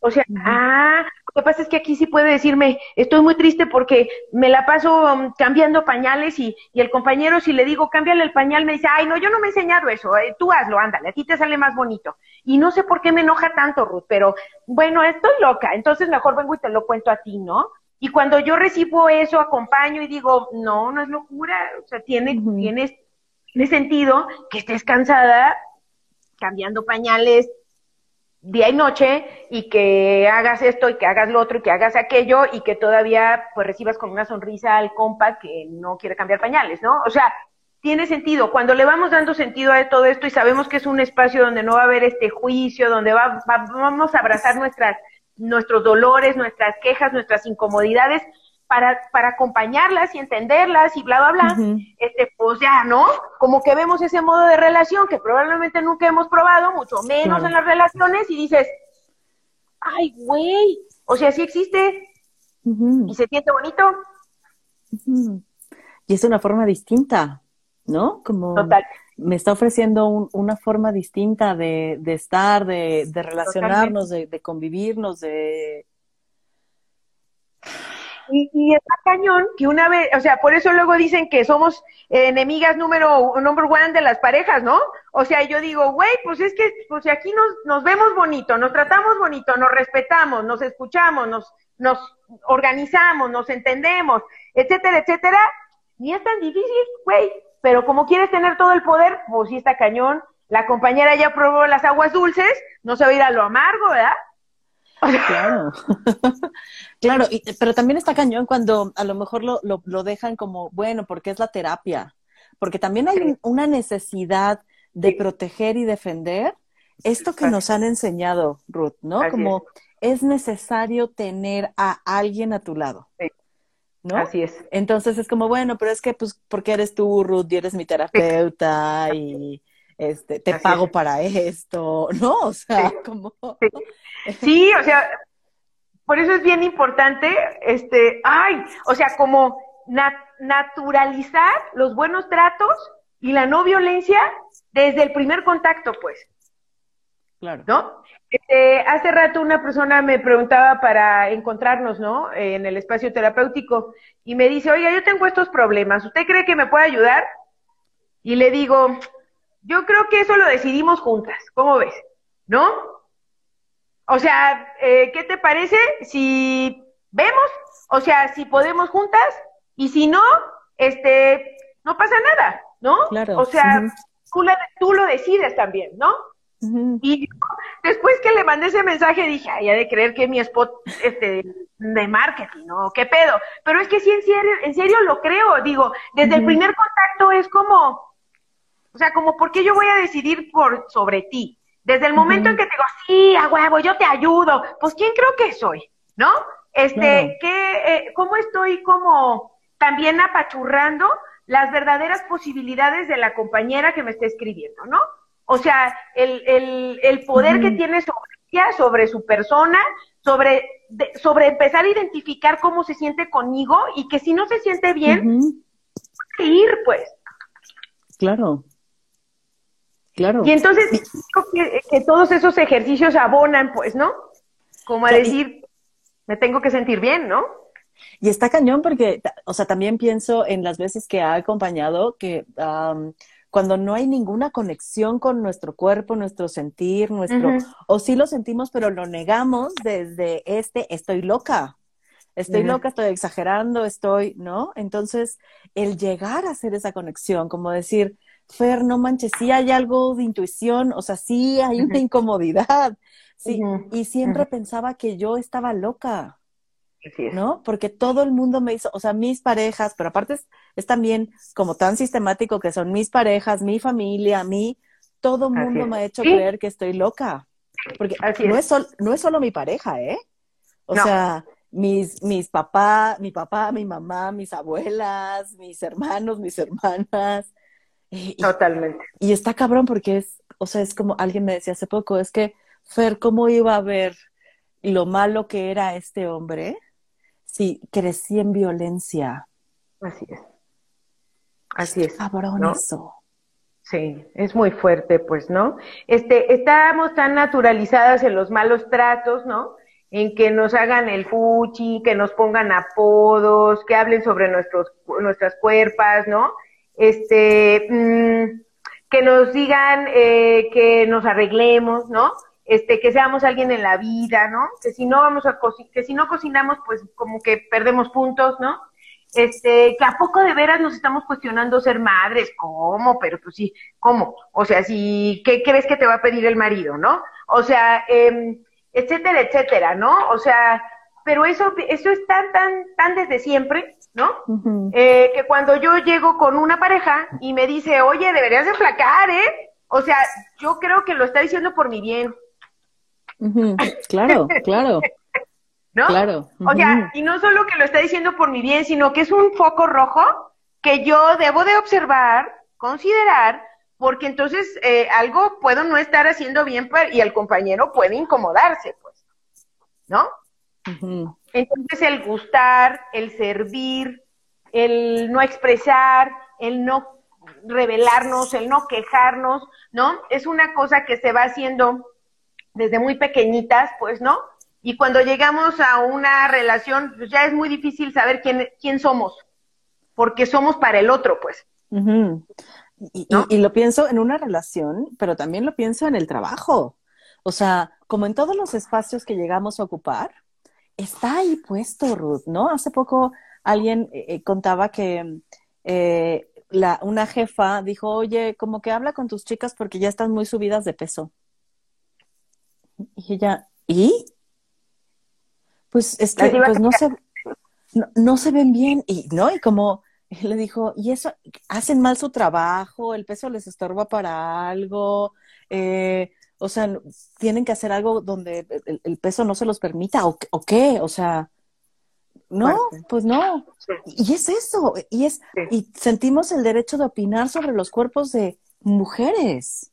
O sea, ah, lo que pasa es que aquí sí puede decirme, estoy muy triste porque me la paso um, cambiando pañales y, y, el compañero si le digo, cámbiale el pañal, me dice, ay, no, yo no me he enseñado eso, eh, tú hazlo, ándale, a ti te sale más bonito. Y no sé por qué me enoja tanto, Ruth, pero bueno, estoy loca, entonces mejor vengo y te lo cuento a ti, ¿no? Y cuando yo recibo eso, acompaño y digo, no, no es locura, o sea, tiene, tiene, tiene sentido que estés cansada cambiando pañales, día y noche y que hagas esto y que hagas lo otro y que hagas aquello y que todavía pues recibas con una sonrisa al compa que no quiere cambiar pañales, ¿no? O sea, tiene sentido. Cuando le vamos dando sentido a todo esto y sabemos que es un espacio donde no va a haber este juicio, donde va, vamos a abrazar nuestras, nuestros dolores, nuestras quejas, nuestras incomodidades, para, para acompañarlas y entenderlas y bla, bla, bla, este, pues ya, ¿no? Como que vemos ese modo de relación que probablemente nunca hemos probado, mucho menos en las relaciones, y dices, ay, güey, o sea, sí existe. Y se siente bonito. Y es una forma distinta, ¿no? Como me está ofreciendo una forma distinta de, de estar, de, de relacionarnos, de, de convivirnos, de y, y, está cañón que una vez, o sea, por eso luego dicen que somos enemigas número number one de las parejas, ¿no? O sea, yo digo, güey, pues es que, pues aquí nos, nos vemos bonito, nos tratamos bonito, nos respetamos, nos escuchamos, nos, nos organizamos, nos entendemos, etcétera, etcétera. Ni es tan difícil, güey. Pero como quieres tener todo el poder, pues sí está cañón. La compañera ya probó las aguas dulces, no se va a ir a lo amargo, ¿verdad? Claro, [LAUGHS] claro, pero también está cañón cuando a lo mejor lo, lo, dejan como, bueno, porque es la terapia, porque también hay una necesidad de proteger y defender esto que nos han enseñado, Ruth, ¿no? como es. necesario tener a alguien a tu lado. ¿No? Así es. Entonces es como, bueno, pero es que, pues, porque eres tú, Ruth, y eres mi terapeuta, y, este, te pago para esto, [LAUGHS] ¿no? O sea, como... Sí. o sea, por eso es bien importante, este, ay, o sea, como naturalizar los buenos tratos y la no violencia desde el primer contacto, pues. Claro. ¿No? Este, hace rato una persona me preguntaba para encontrarnos, ¿no? en el espacio terapéutico y me dice, oiga, yo tengo estos problemas, ¿usted cree que me puede ayudar? Y le digo, yo creo que eso lo decidimos juntas, ¿cómo ves? ¿No? O sea, eh, ¿qué te parece si vemos? O sea, si podemos juntas y si no, este, no pasa nada, ¿no? Claro. O sea, tú, lo decides también, ¿no? Y después que le mandé ese mensaje dije, ay, ya de creer que mi spot este, de marketing, ¿no? ¿Qué pedo? Pero es que sí, en serio, en serio lo creo, digo, desde el primer contacto es como, o sea, como, ¿por qué yo voy a decidir por sobre ti? Desde el momento en que te digo, sí, a huevo, yo te ayudo, pues ¿quién creo que soy? ¿No? Este, ¿qué, eh, ¿cómo estoy como también apachurrando las verdaderas posibilidades de la compañera que me está escribiendo, ¿no? O sea, el, el, el poder que tiene sobre ella, sobre su persona, sobre, sobre empezar a identificar cómo se siente conmigo y que si no se siente bien, ir, pues. Claro. Claro. Y entonces que, que, todos esos ejercicios abonan, pues, ¿no? Como a decir, me tengo que sentir bien, ¿no? Y está cañón porque, o sea, también pienso en las veces que ha acompañado que cuando no hay ninguna conexión con nuestro cuerpo, nuestro sentir, nuestro, o sí lo sentimos, pero lo negamos desde este, estoy loca, estoy loca, estoy exagerando, estoy, ¿no? Entonces, el llegar a hacer esa conexión, como decir, Fer, no manches, sí hay algo de intuición, o sea, sí hay una incomodidad, sí, y siempre pensaba que yo estaba loca, ¿no? Porque todo el mundo me hizo, o sea, mis parejas, pero aparte es, también como tan sistemático que son mis parejas, mi familia, mí, todo el mundo me ha hecho creer que estoy loca, porque no es. no es solo mi pareja, ¿eh? O sea, mis, mis papá, mi papá, mi mamá, mis abuelas, mis hermanos, mis hermanas, Totalmente. Y está cabrón porque es, o sea, es como alguien me decía hace poco, es que, Fer, ¿cómo iba a ver lo malo que era este hombre si crecí en violencia? Así es. Así es. Cabrón eso. Sí, es muy fuerte, pues, ¿no? Este, estamos tan naturalizadas en los malos tratos, ¿no? En que nos hagan el fuchi, que nos pongan apodos, que hablen sobre nuestros, nuestras cuerpas, ¿no? Este, mm, que nos digan eh, que nos arreglemos, ¿no? Este, que seamos alguien en la vida, ¿no? Que si no vamos a que si no cocinamos, pues como que perdemos puntos, ¿no? Este, que a poco de veras nos estamos cuestionando ser madres, ¿cómo? Pero pues sí, ¿cómo? O sea, si, ¿qué crees que te va a pedir el marido, no? O sea, eh, etcétera, etcétera, ¿no? O sea, pero eso, eso es tan, tan, tan desde siempre, ¿no? Eh, que cuando yo llego con una pareja y me dice, oye, deberías de flacar, ¿eh? O sea, yo creo que lo está diciendo por mi bien. Claro, [LAUGHS] claro. ¿No? Claro. O sea, y no solo que lo está diciendo por mi bien, sino que es un foco rojo que yo debo de observar, considerar, porque entonces eh, algo puedo no estar haciendo bien y el compañero puede incomodarse, pues. ¿No? Entonces el gustar, el servir, el no expresar, el no revelarnos, el no quejarnos, ¿no? Es una cosa que se va haciendo desde muy pequeñitas, pues, ¿no? Y cuando llegamos a una relación, pues ya es muy difícil saber quién, quién somos, porque somos para el otro, pues. y, lo pienso en una relación, pero también lo pienso en el trabajo. O sea, como en todos los espacios que llegamos a ocupar, está ahí puesto, Ruth, ¿no? Hace poco alguien eh, eh, contaba que eh, la, una jefa dijo, oye, como que habla con tus chicas porque ya están muy subidas de peso. Y ella, ¿y? Pues es que pues no se, no, se ven bien, y no, y como le dijo, y eso, hacen mal su trabajo, el peso les estorba para algo, eh, o sea, tienen que hacer algo donde el, peso no se los permita, ¿o, qué? O sea, no, pues no. Y es eso, y es, y sentimos el derecho de opinar sobre los cuerpos de mujeres.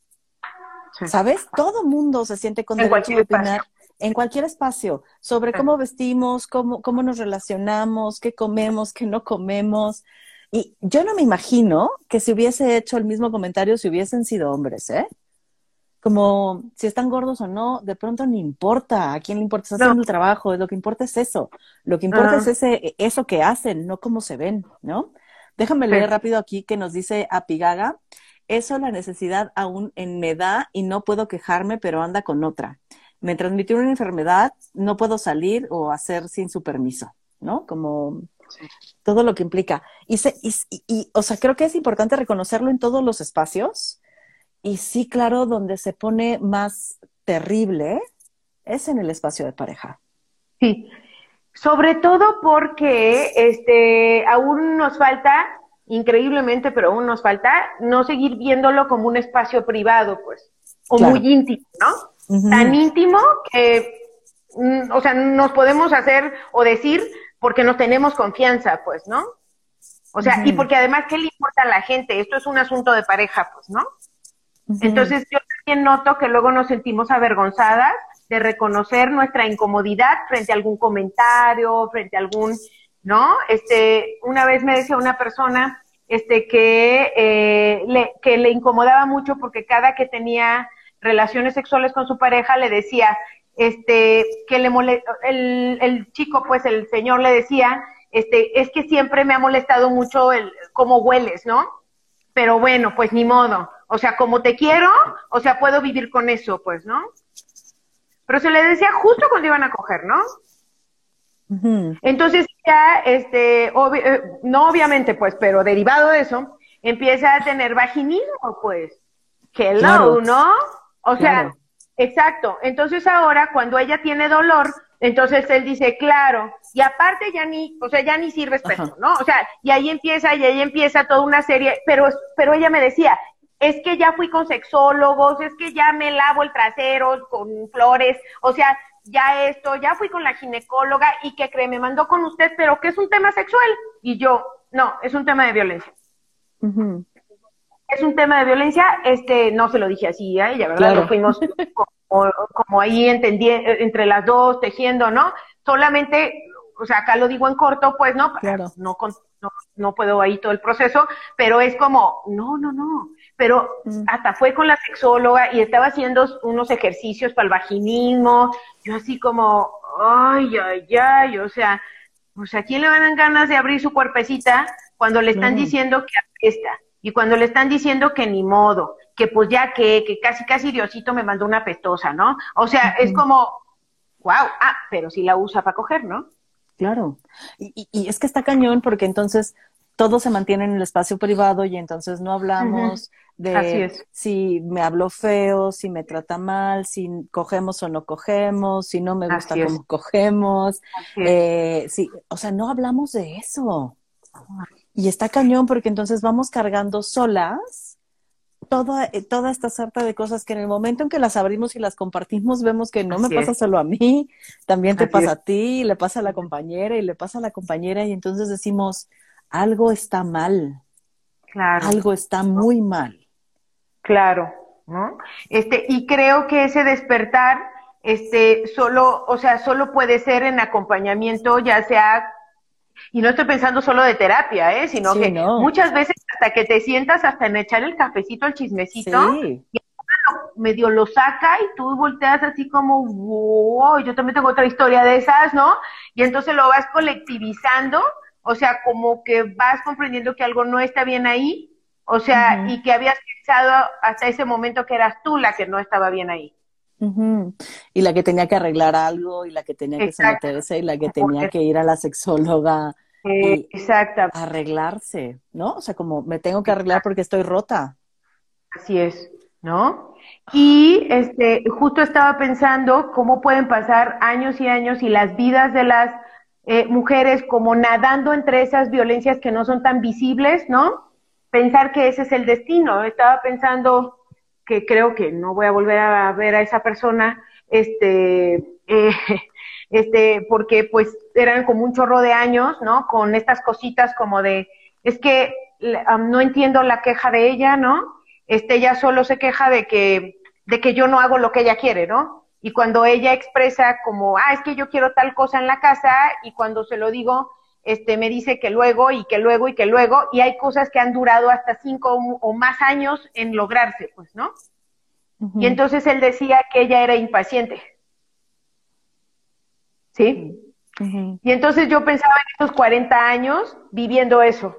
¿Sabes? Todo mundo se siente con derecho de opinar en cualquier espacio sobre cómo vestimos, cómo, cómo nos relacionamos, qué comemos, qué no comemos. Y yo no me imagino que si hubiese hecho el mismo comentario si hubiesen sido hombres, ¿eh? Como si están gordos o no, de pronto ni importa. ¿A quién le importa? Estás haciendo el trabajo. Lo que importa es eso. Lo que importa es ese, eso que hacen, no cómo se ven, ¿no? Déjame leer rápido aquí que nos dice Apigaga. Eso la necesidad aún en me da y no puedo quejarme, pero anda con otra. Me transmitió una enfermedad, no puedo salir o hacer sin su permiso, ¿no? Como todo lo que implica. Y, se, y, y, o sea, creo que es importante reconocerlo en todos los espacios. Y sí, claro, donde se pone más terrible es en el espacio de pareja. Sí, sobre todo porque este, aún nos falta increíblemente, pero aún nos falta no seguir viéndolo como un espacio privado, pues, o muy íntimo, ¿no? Tan íntimo que, mm, o sea, nos podemos hacer o decir porque nos tenemos confianza, pues, ¿no? O sea, y porque además, ¿qué le importa a la gente? Esto es un asunto de pareja, pues, ¿no? Entonces, yo también noto que luego nos sentimos avergonzadas de reconocer nuestra incomodidad frente a algún comentario, frente a algún ¿no? Este, una vez me decía una persona, este, que, eh, le, que le incomodaba mucho porque cada que tenía relaciones sexuales con su pareja le decía, este, que le mole el, el chico, pues el señor le decía, este, es que siempre me ha molestado mucho el cómo hueles, ¿no? Pero bueno, pues ni modo. O sea, como te quiero, o sea, puedo vivir con eso, pues, ¿no? Pero se le decía justo cuando iban a coger, ¿no? Entonces ya, este, eh, no obviamente, pues, pero derivado de eso, empieza a tener vaginismo, pues. Hello, ¿no? O sea, exacto. Entonces ahora, cuando ella tiene dolor, entonces él dice, claro, y aparte ya ni, o sea, ya ni sirve espejo, ¿no? O sea, y ahí empieza, y ahí empieza toda una serie, pero, pero ella me decía, es que ya fui con sexólogos, es que ya me lavo el trasero con flores, o sea, ya esto, ya fui con la ginecóloga y que cree, me mandó con usted, pero que es un tema sexual. Y yo, no, es un tema de violencia. Es un tema de violencia, este, no se lo dije así a ella, ¿verdad? Lo fuimos como, como ahí entendí, entre las dos, tejiendo, ¿no? Solamente, o sea, acá lo digo en corto, pues, ¿no? Claro. No, no, no puedo ahí todo el proceso, pero es como, no, no, no, pero mm. hasta fue con la sexóloga y estaba haciendo unos ejercicios para el vaginismo, yo así como, ay, ay, ay, o sea, sea, ¿a quién le van a dar ganas de abrir su cuerpecita cuando le están diciendo que apesta? Y cuando le están diciendo que ni modo, que pues ya que, que casi, casi Diosito me mandó una pestosa, ¿no? O sea, es como, wow, ah, pero si la usa para coger, ¿no? Claro. Y, y, es que está cañón porque entonces todo se mantiene en el espacio privado y entonces no hablamos de si me habló feo, si me trata mal, si cogemos o no cogemos, si no me gusta cómo cogemos. Eh, sí, o sea, no hablamos de eso. Y está cañón porque entonces vamos cargando solas toda, eh, toda esta sarta de cosas que en el momento en que las abrimos y las compartimos vemos que no me pasa solo a mí, también te pasa a ti, le pasa a la compañera y le pasa a la compañera y entonces decimos, algo está mal. Claro. Algo está muy mal. Claro, ¿no? Este, y creo que ese despertar, este, solo, o sea, solo puede ser en acompañamiento, ya sea, y no estoy pensando solo de terapia, ¿eh? Sino que muchas veces hasta que te sientas hasta en echar el cafecito, el chismecito, y medio lo saca y tú volteas así como, wow, yo también tengo otra historia de esas, ¿no? Y entonces lo vas colectivizando, o sea, como que vas comprendiendo que algo no está bien ahí, o sea, y que habías pensado hasta ese momento que eras tú la que no estaba bien ahí. Y la que tenía que arreglar algo, y la que tenía que someterse, y la que tenía que ir a la sexóloga. Eh, a arreglarse, ¿no? O sea, como me tengo que arreglar porque estoy rota. Así es, ¿no? Y este, justo estaba pensando cómo pueden pasar años y años y las vidas de las eh, mujeres como nadando entre esas violencias que no son tan visibles, ¿no? pensar que ese es el destino. Estaba pensando que creo que no voy a volver a ver a esa persona, este, eh, [LAUGHS] este, porque pues eran como un chorro de años, ¿no? Con estas cositas como de, es que no entiendo la queja de ella, ¿no? este, ella solo se queja de que, de que yo no hago lo que ella quiere, ¿no? Y cuando ella expresa como, ah, es que yo quiero tal cosa en la casa, y cuando se lo digo, este, me dice que luego y que luego y que luego, y hay cosas que han durado hasta cinco o más años en lograrse, pues, ¿no? Y entonces él decía que ella era impaciente. ¿Sí? Y entonces yo pensaba en estos 40 años viviendo eso.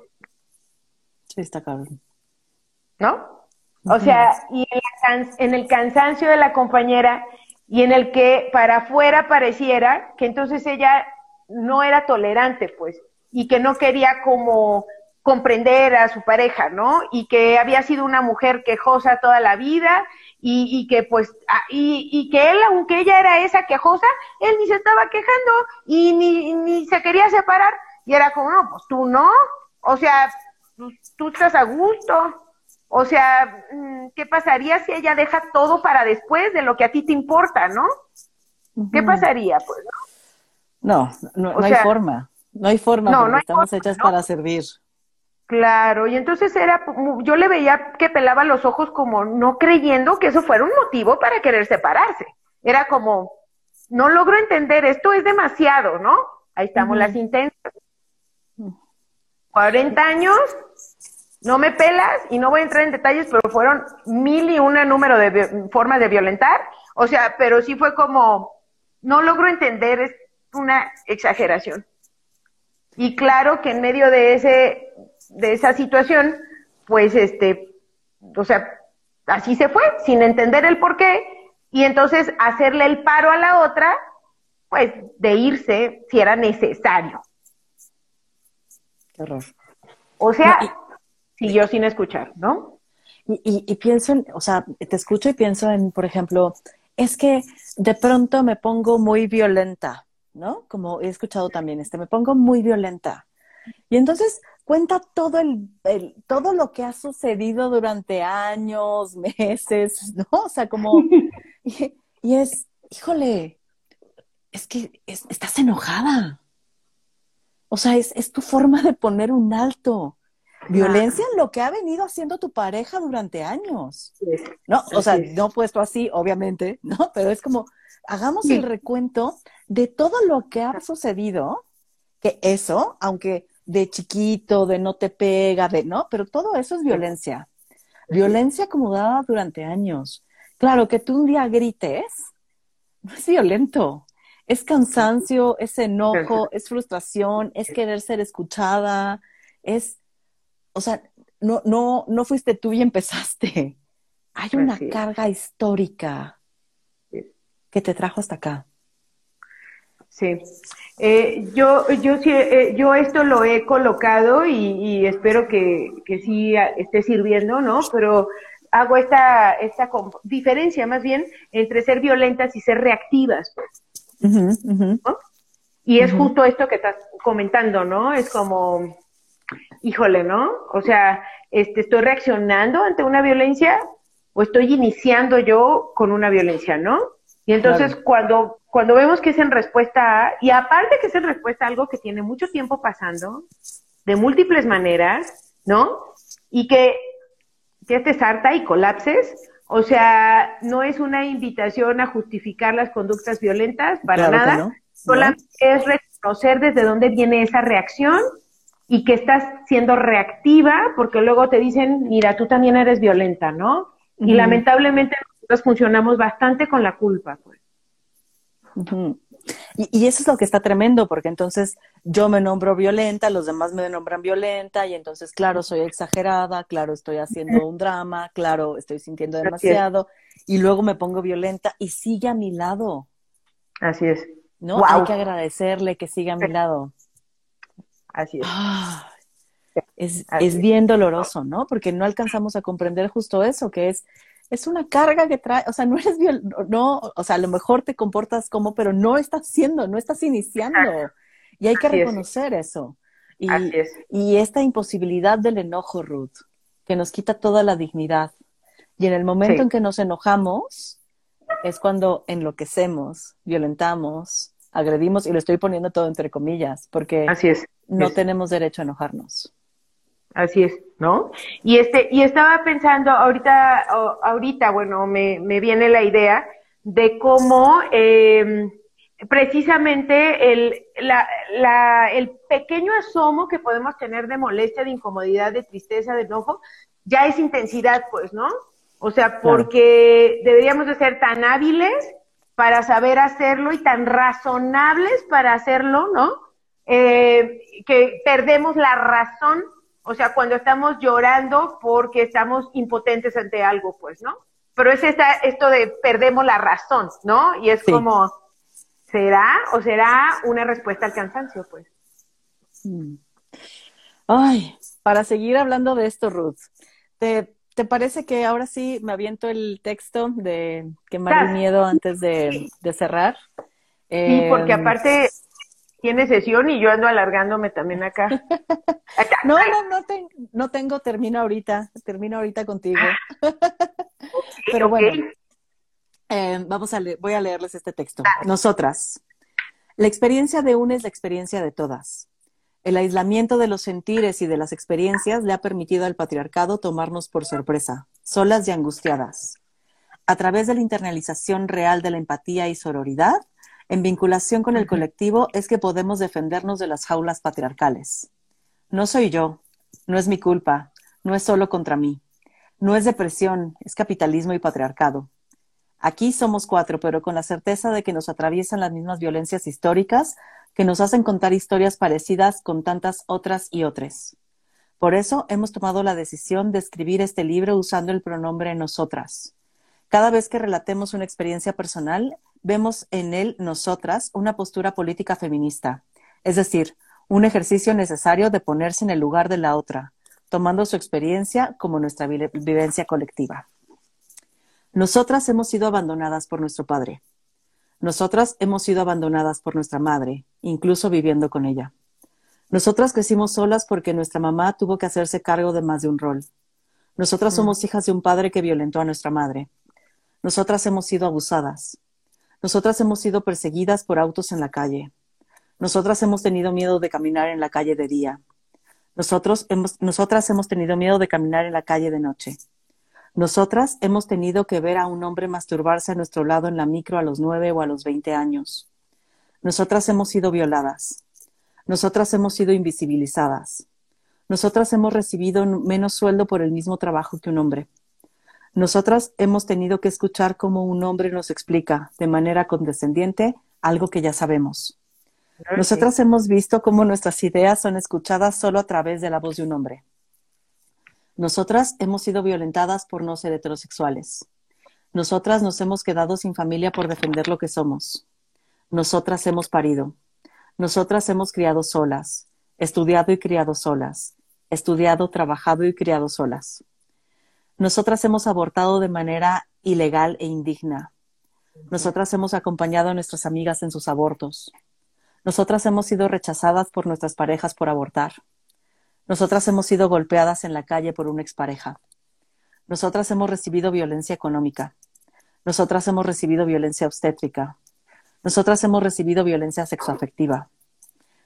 Sí, está cabrón. ¿No? O sea, y en, el cansancio de la compañera y en el que para afuera pareciera que entonces ella no era tolerante, pues, y que no quería como comprender a su pareja, ¿no? Y que había sido una mujer quejosa toda la vida y, y que pues, y, y, que él, aunque ella era esa quejosa, él ni se estaba quejando y ni, ni se quería separar. Y era como, no, pues tú no, o sea, pues, tú estás a gusto. O sea, mm, ¿qué pasaría si ella deja todo para después de lo que a ti te importa, no? ¿Qué pasaría, pues? No, no, no, hay forma. No hay forma, no, no estamos hechas para servir. Claro, y entonces era, yo le veía que pelaba los ojos como no creyendo que eso fuera un motivo para querer separarse. Era como, no logro entender, esto es demasiado, ¿no? Ahí estamos las intensas. 40 años, no me pelas y no voy a entrar en detalles, pero fueron mil y una número de formas de violentar. O sea, pero sí fue como, no logro entender, es una exageración. Y claro que en medio de ese de esa situación, pues este, o sea, así se fue, sin entender el por qué, y entonces hacerle el paro a la otra, pues de irse si era necesario. Qué horror. O sea, siguió sin escuchar, ¿no? Y, y, pienso en, o sea, te escucho y pienso en, por ejemplo, es que de pronto me pongo muy violenta, ¿no? Como he escuchado también, este, me pongo muy violenta. Y entonces cuenta todo el, todo lo que ha sucedido durante años, [LAUGHS] meses, ¿no? O sea, como y, es, híjole, es que estás enojada. O sea, es, es, tu forma de poner un alto. Violencia en lo que ha venido haciendo tu pareja durante años. No, o sea, no puesto así, obviamente, ¿no? [LAUGHS] Pero es como, hagamos el recuento de todo lo que ha sucedido, que eso, aunque de chiquito, de no te pega, de no, pero todo eso es violencia. Violencia acomodada durante años. Claro, que tú un día grites, no [LAUGHS] es violento. Es cansancio, es enojo, es frustración, es querer ser escuchada, es, o sea, no, no, no fuiste tú y empezaste. [LAUGHS] Hay una carga histórica que te trajo hasta acá. Sí, eh, yo, yo, eh, yo esto lo he colocado y, espero que, que, sí esté sirviendo, ¿no? Pero hago esta, esta diferencia más bien entre ser violentas y ser reactivas. Y es justo esto que estás comentando, ¿no? Es como, híjole, ¿no? O sea, este, estoy reaccionando ante una violencia o estoy iniciando yo con una violencia, ¿no? Y entonces cuando, cuando vemos que es en respuesta a, y aparte que es en respuesta a algo que tiene mucho tiempo pasando, de múltiples maneras, ¿no? Y que ya estés harta y colapses, o sea, no es una invitación a justificar las conductas violentas para nada, solamente es reconocer desde dónde viene esa reacción y que estás siendo reactiva, porque luego te dicen, mira, tú también eres violenta, ¿no? Y lamentablemente funcionamos bastante con la culpa, pues. y, eso es lo que está tremendo, porque entonces yo me nombro violenta, los demás me nombran violenta, y entonces, claro, soy exagerada, claro, estoy haciendo un drama, claro, estoy sintiendo demasiado, y luego me pongo violenta y sigue a mi lado. Así es. ¿No? Hay que agradecerle que siga a mi lado. Así es. es, es bien doloroso, ¿no? Porque no alcanzamos a comprender justo eso, que es es una carga que trae, o sea, no eres no, o sea, a lo mejor te comportas como, pero no estás siendo, no estás iniciando. Y hay que reconocer eso. Y, y esta imposibilidad del enojo, Ruth, que nos quita toda la dignidad. Y en el momento en que nos enojamos, es cuando enloquecemos, violentamos, agredimos, y lo estoy poniendo todo entre comillas, porque Así es. no tenemos derecho a enojarnos. Así es, ¿no? Y este, y estaba pensando ahorita, ahorita, bueno, me, me viene la idea de cómo eh, precisamente el, la, la, el pequeño asomo que podemos tener de molestia, de incomodidad, de tristeza, de enojo, ya es intensidad, pues, ¿no? O sea, porque deberíamos de ser tan hábiles para saber hacerlo y tan razonables para hacerlo, ¿no? Eh, que perdemos la razón, o sea, cuando estamos llorando porque estamos impotentes ante algo, pues, ¿no? Pero es esta, esto de perdemos la razón, ¿no? Y es como, ¿Será o será una respuesta al cansancio, pues? Mm. Ay, para seguir hablando de esto, Ruth, ¿te, parece que ahora sí me aviento el texto de quemar el miedo antes de, cerrar? Sí, porque em, aparte tiene sesión y yo ando alargándome también acá. [LAUGHS] no, no, no, no tengo, termino ahorita, termino ahorita contigo. [LAUGHS] Pero bueno, eh, vamos a voy a leerles este texto. Nosotras. La experiencia de una es la experiencia de todas. El aislamiento de los sentires y de las experiencias le ha permitido al patriarcado tomarnos por sorpresa, solas y angustiadas. A través de la internalización real de la empatía y sororidad, en vinculación con el colectivo, es que podemos defendernos de las jaulas patriarcales. No soy yo, no es mi culpa, no es solo contra mí. No es depresión, es capitalismo y patriarcado. Aquí somos cuatro, pero con la certeza de que nos atraviesan las mismas violencias históricas que nos hacen contar historias parecidas con tantas otras y otras. Por eso hemos tomado la decisión de escribir este libro usando el pronombre nosotras. Cada vez que relatemos una experiencia personal, vemos en él nosotras una postura política feminista, es decir, un ejercicio necesario de ponerse en el lugar de la otra, tomando su experiencia como nuestra vivencia colectiva. Nosotras hemos sido abandonadas por nuestro padre. Nosotras hemos sido abandonadas por nuestra madre, incluso viviendo con ella. Nosotras crecimos solas porque nuestra mamá tuvo que hacerse cargo de más de un rol. Nosotras somos hijas de un padre que violentó a nuestra madre. Nosotras hemos sido abusadas. Nosotras hemos sido perseguidas por autos en la calle. Nosotras hemos tenido miedo de caminar en la calle de día. Nosotros hemos, nosotras hemos tenido miedo de caminar en la calle de noche. Nosotras hemos tenido que ver a un hombre masturbarse a nuestro lado en la micro a los nueve o a los veinte años. Nosotras hemos sido violadas. Nosotras hemos sido invisibilizadas. Nosotras hemos recibido menos sueldo por el mismo trabajo que un hombre. Nosotras hemos tenido que escuchar cómo un hombre nos explica de manera condescendiente algo que ya sabemos. Nosotras hemos visto cómo nuestras ideas son escuchadas solo a través de la voz de un hombre. Nosotras hemos sido violentadas por no ser heterosexuales. Nosotras nos hemos quedado sin familia por defender lo que somos. Nosotras hemos parido. Nosotras hemos criado solas, estudiado y criado solas, estudiado, trabajado y criado solas. Nosotras hemos abortado de manera ilegal e indigna. Nosotras hemos acompañado a nuestras amigas en sus abortos. Nosotras hemos sido rechazadas por nuestras parejas por abortar. Nosotras hemos sido golpeadas en la calle por una expareja. Nosotras hemos recibido violencia económica. Nosotras hemos recibido violencia obstétrica. Nosotras hemos recibido violencia sexoafectiva.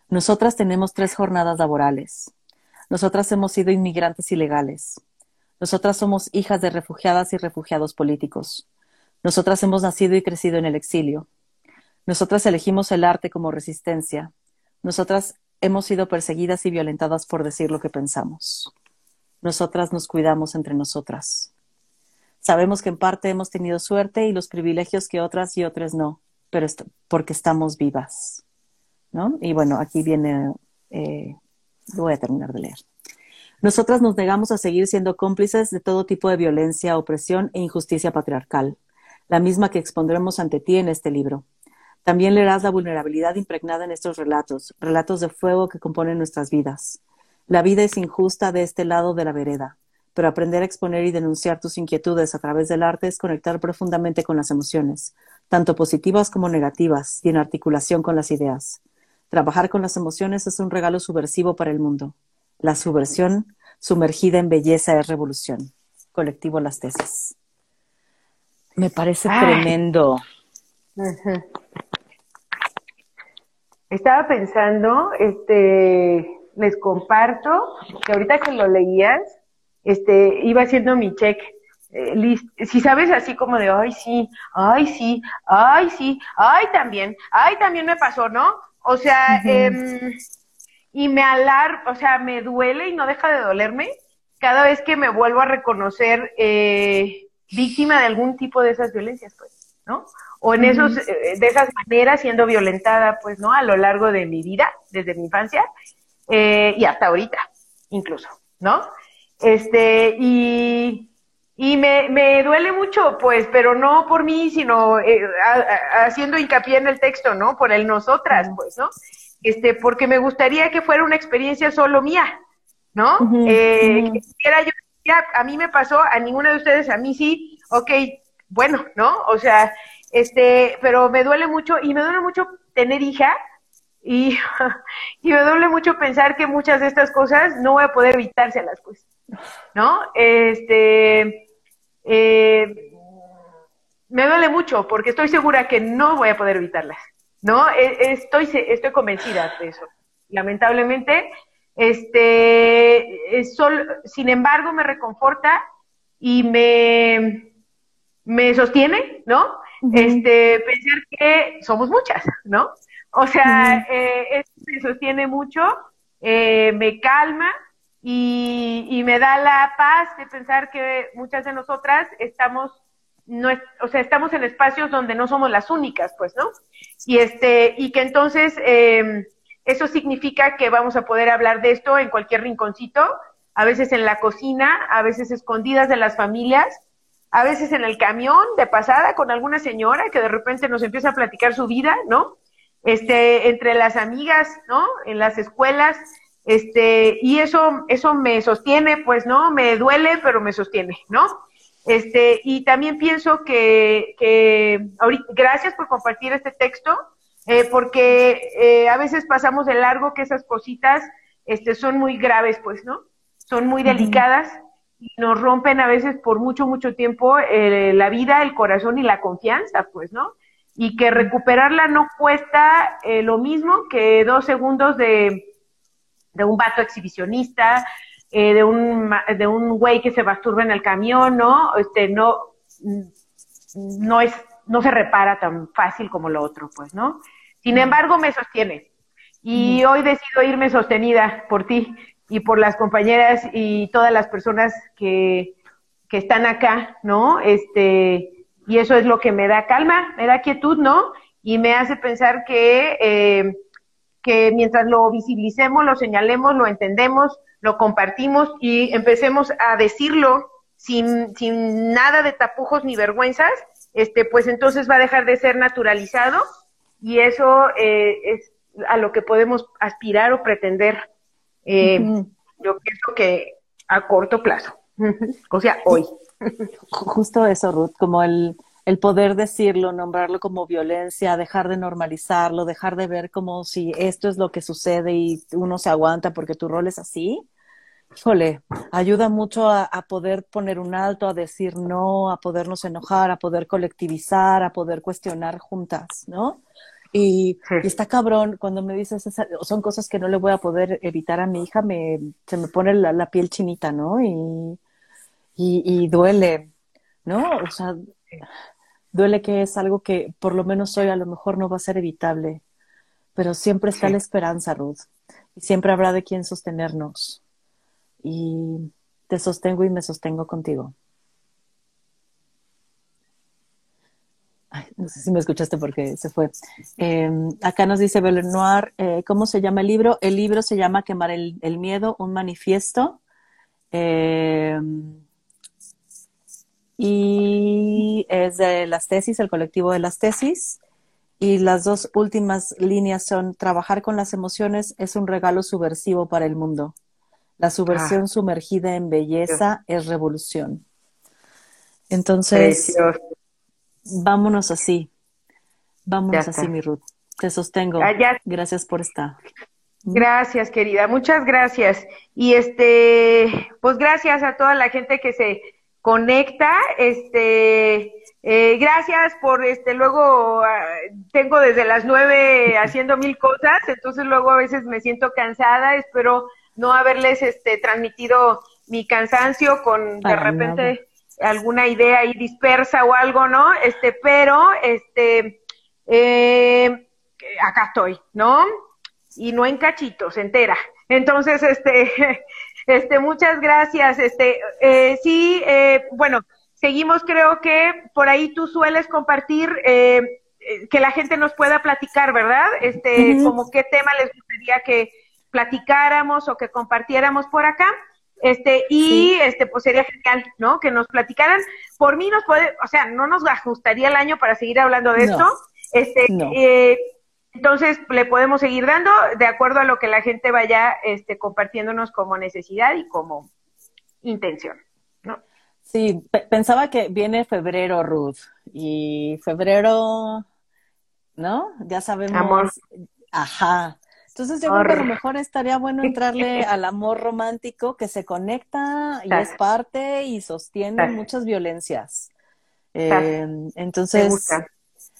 Nosotras tenemos tres jornadas laborales. Nosotras hemos sido inmigrantes ilegales. Nosotras somos hijas de refugiadas y refugiados políticos. Nosotras hemos nacido y crecido en el exilio. Nosotras elegimos el arte como resistencia. Nosotras hemos sido perseguidas y violentadas por decir lo que pensamos. Nosotras nos cuidamos entre nosotras. Sabemos que en parte hemos tenido suerte y los privilegios que otras y otras no, pero porque estamos vivas. ¿no? Y bueno, aquí viene, eh, voy a terminar de leer. Nosotras nos negamos a seguir siendo cómplices de todo tipo de violencia, opresión e injusticia patriarcal, la misma que expondremos ante ti en este libro. También leerás la vulnerabilidad impregnada en estos relatos, relatos de fuego que componen nuestras vidas. La vida es injusta de este lado de la vereda, pero aprender a exponer y denunciar tus inquietudes a través del arte es conectar profundamente con las emociones, tanto positivas como negativas, y en articulación con las ideas. Trabajar con las emociones es un regalo subversivo para el mundo. La subversión sumergida en belleza es revolución. Colectivo Las Tesis. Me parece tremendo. Estaba pensando, este, les comparto que ahorita que lo leías, este, iba haciendo mi check. Eh, si sabes así como de, ay sí, ay sí, ay sí, ay también, ay también me pasó, ¿no? O sea, eh, y me alar, o sea, me duele y no deja de dolerme cada vez que me vuelvo a reconocer eh, víctima de algún tipo de esas violencias, pues, ¿no? O en esos, eh, de esas maneras siendo violentada, pues, ¿no? A lo largo de mi vida, desde mi infancia, eh, y hasta ahorita, incluso, ¿no? Este, y, y me, me duele mucho, pues, pero no por mí, sino eh, haciendo hincapié en el texto, ¿no? Por el nosotras, pues, ¿no? Este, porque me gustaría que fuera una experiencia solo mía, ¿no? eh, yo, ya, a mí me pasó, a ninguna de ustedes, a mí sí, ok, bueno, ¿no? O sea, este, pero me duele mucho y me duele mucho tener hija y, [LAUGHS] y me duele mucho pensar que muchas de estas cosas no voy a poder evitárselas, pues, ¿no? Este, eh, me duele mucho porque estoy segura que no voy a poder evitarlas. ¿no? E, estoy, estoy convencida de eso. Lamentablemente, este, sol, sin embargo, me reconforta y me, me sostiene, ¿no? Este, pensar que somos muchas, ¿no? O sea, eh, me sostiene mucho, eh, me calma y, y me da la paz de pensar que muchas de nosotras estamos no es, o sea, estamos en espacios donde no somos las únicas, pues, ¿no? Y este, y que entonces eh, eso significa que vamos a poder hablar de esto en cualquier rinconcito, a veces en la cocina, a veces escondidas de las familias, a veces en el camión de pasada con alguna señora que de repente nos empieza a platicar su vida, ¿no? Este, entre las amigas, ¿no? En las escuelas, este, y eso, eso me sostiene, pues, ¿no? Me duele, pero me sostiene, ¿no? Este, y también pienso que, que ahorita, gracias por compartir este texto, eh, porque eh, a veces pasamos de largo que esas cositas este, son muy graves, pues, ¿no? Son muy delicadas y nos rompen a veces por mucho, mucho tiempo eh, la vida, el corazón y la confianza, pues, ¿no? Y que recuperarla no cuesta eh, lo mismo que dos segundos de, de un vato exhibicionista, eh, de un de un güey que se masturba en el camión, ¿no? Este no no es no se repara tan fácil como lo otro, pues, ¿no? Sin embargo, me sostiene. Y hoy decido irme sostenida por ti y por las compañeras y todas las personas que, que están acá, ¿no? Este, y eso es lo que me da calma, me da quietud, ¿no? Y me hace pensar que, eh, que mientras lo visibilicemos, lo señalemos, lo entendemos, lo compartimos y empecemos a decirlo sin, sin nada de tapujos ni vergüenzas, este, pues entonces va a dejar de ser naturalizado y eso eh, es a lo que podemos aspirar o pretender, eh, yo pienso que a corto plazo, [LAUGHS] o sea, hoy. Justo eso, Ruth, como el, el poder decirlo, nombrarlo como violencia, dejar de normalizarlo, dejar de ver como si esto es lo que sucede y uno se aguanta porque tu rol es así, híjole, ayuda mucho a, poder poner un alto, a decir no, a podernos enojar, a poder colectivizar, a poder cuestionar juntas, ¿no? Y, está cabrón cuando me dices, son cosas que no le voy a poder evitar a mi hija, me, se me pone la, piel chinita, ¿no? Y, y, duele, ¿no? O sea, duele que es algo que por lo menos hoy a lo mejor no va a ser evitable, pero siempre está la esperanza, Ruth, y siempre habrá de quién sostenernos y te sostengo y me sostengo contigo. No sé si me escuchaste porque se fue. Em, acá nos dice Belenoir, eh, ¿cómo se llama el libro? El libro se llama Quemar el, Miedo, un manifiesto. Em, y es de las tesis, el colectivo de las tesis. Y las dos últimas líneas son, trabajar con las emociones es un regalo subversivo para el mundo. La subversión ah. sumergida en belleza es revolución. Entonces, vámonos así. Vámonos así, mi Ruth. Te sostengo. Ah, gracias por estar. Gracias, querida. Muchas gracias. Y este, pues gracias a toda la gente que se conecta. Este, Eh, gracias por este, luego ah, tengo desde las nueve haciendo mil cosas, entonces luego a veces me siento cansada, espero no haberles este, transmitido mi cansancio con de repente alguna idea ahí dispersa o algo, ¿no? Este, pero, este, eh, acá estoy, ¿no? Y no en cachitos, entera. Entonces, este, [LAUGHS] este, muchas gracias. Este, eh, sí, eh, bueno, seguimos, creo que por ahí tú sueles compartir eh, que la gente nos pueda platicar, ¿verdad? Este, como qué tema les gustaría que platicáramos o que compartiéramos por acá. Este, y este, pues sería genial, ¿no? Que nos platicaran. Por mí nos puede, o sea, no nos ajustaría el año para seguir hablando de esto. Este, eh, entonces le podemos seguir dando de acuerdo a lo que la gente vaya este, compartiéndonos como necesidad y como intención, ¿no? Sí, pensaba que viene febrero, Ruth, y febrero, ¿no? Ya sabemos. Amor. Ajá. Entonces yo creo que a lo mejor estaría bueno entrarle al amor romántico que se conecta y es parte y sostiene muchas violencias. Eh, entonces,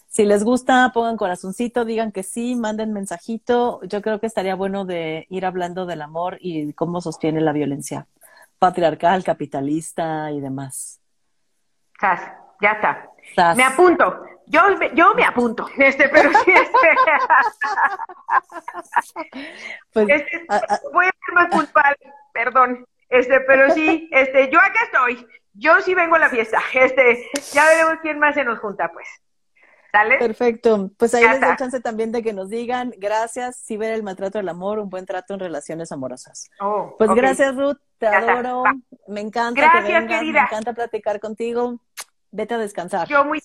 si les gusta, pongan corazoncito, digan que sí, manden mensajito. Yo creo que estaría bueno de ir hablando del amor y cómo sostiene la violencia patriarcal, capitalista y demás. ya está. Me apunto. Yo, yo me apunto, [LAUGHS] este, pero sí, este, [LAUGHS] pues, este, voy a ser más puntual, perdón, este, pero sí, este, yo acá estoy, yo sí vengo a la fiesta, este, ya veremos quién más se nos junta, pues. ¿Sale? Perfecto. Pues ahí les doy chance también de que nos digan gracias, si ver el maltrato del amor, un buen trato en relaciones amorosas. Oh, pues gracias, Ruth, te adoro, me encanta gracias, querida. me encanta platicar contigo. Vete a descansar. Yo muy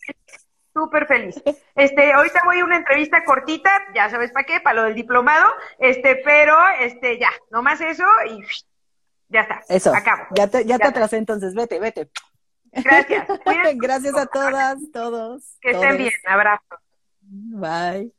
súper feliz. [LAUGHS] Este, ahorita voy a una entrevista cortita, ya sabes para qué, para lo del diplomado, este, pero este, ya, nomás eso y ya está. Eso. Acabo. Ya te, ya, te atrasé entonces, vete, vete. Gracias. [LAUGHS] Gracias a todas, todos. Que estén bien, abrazo. Bye.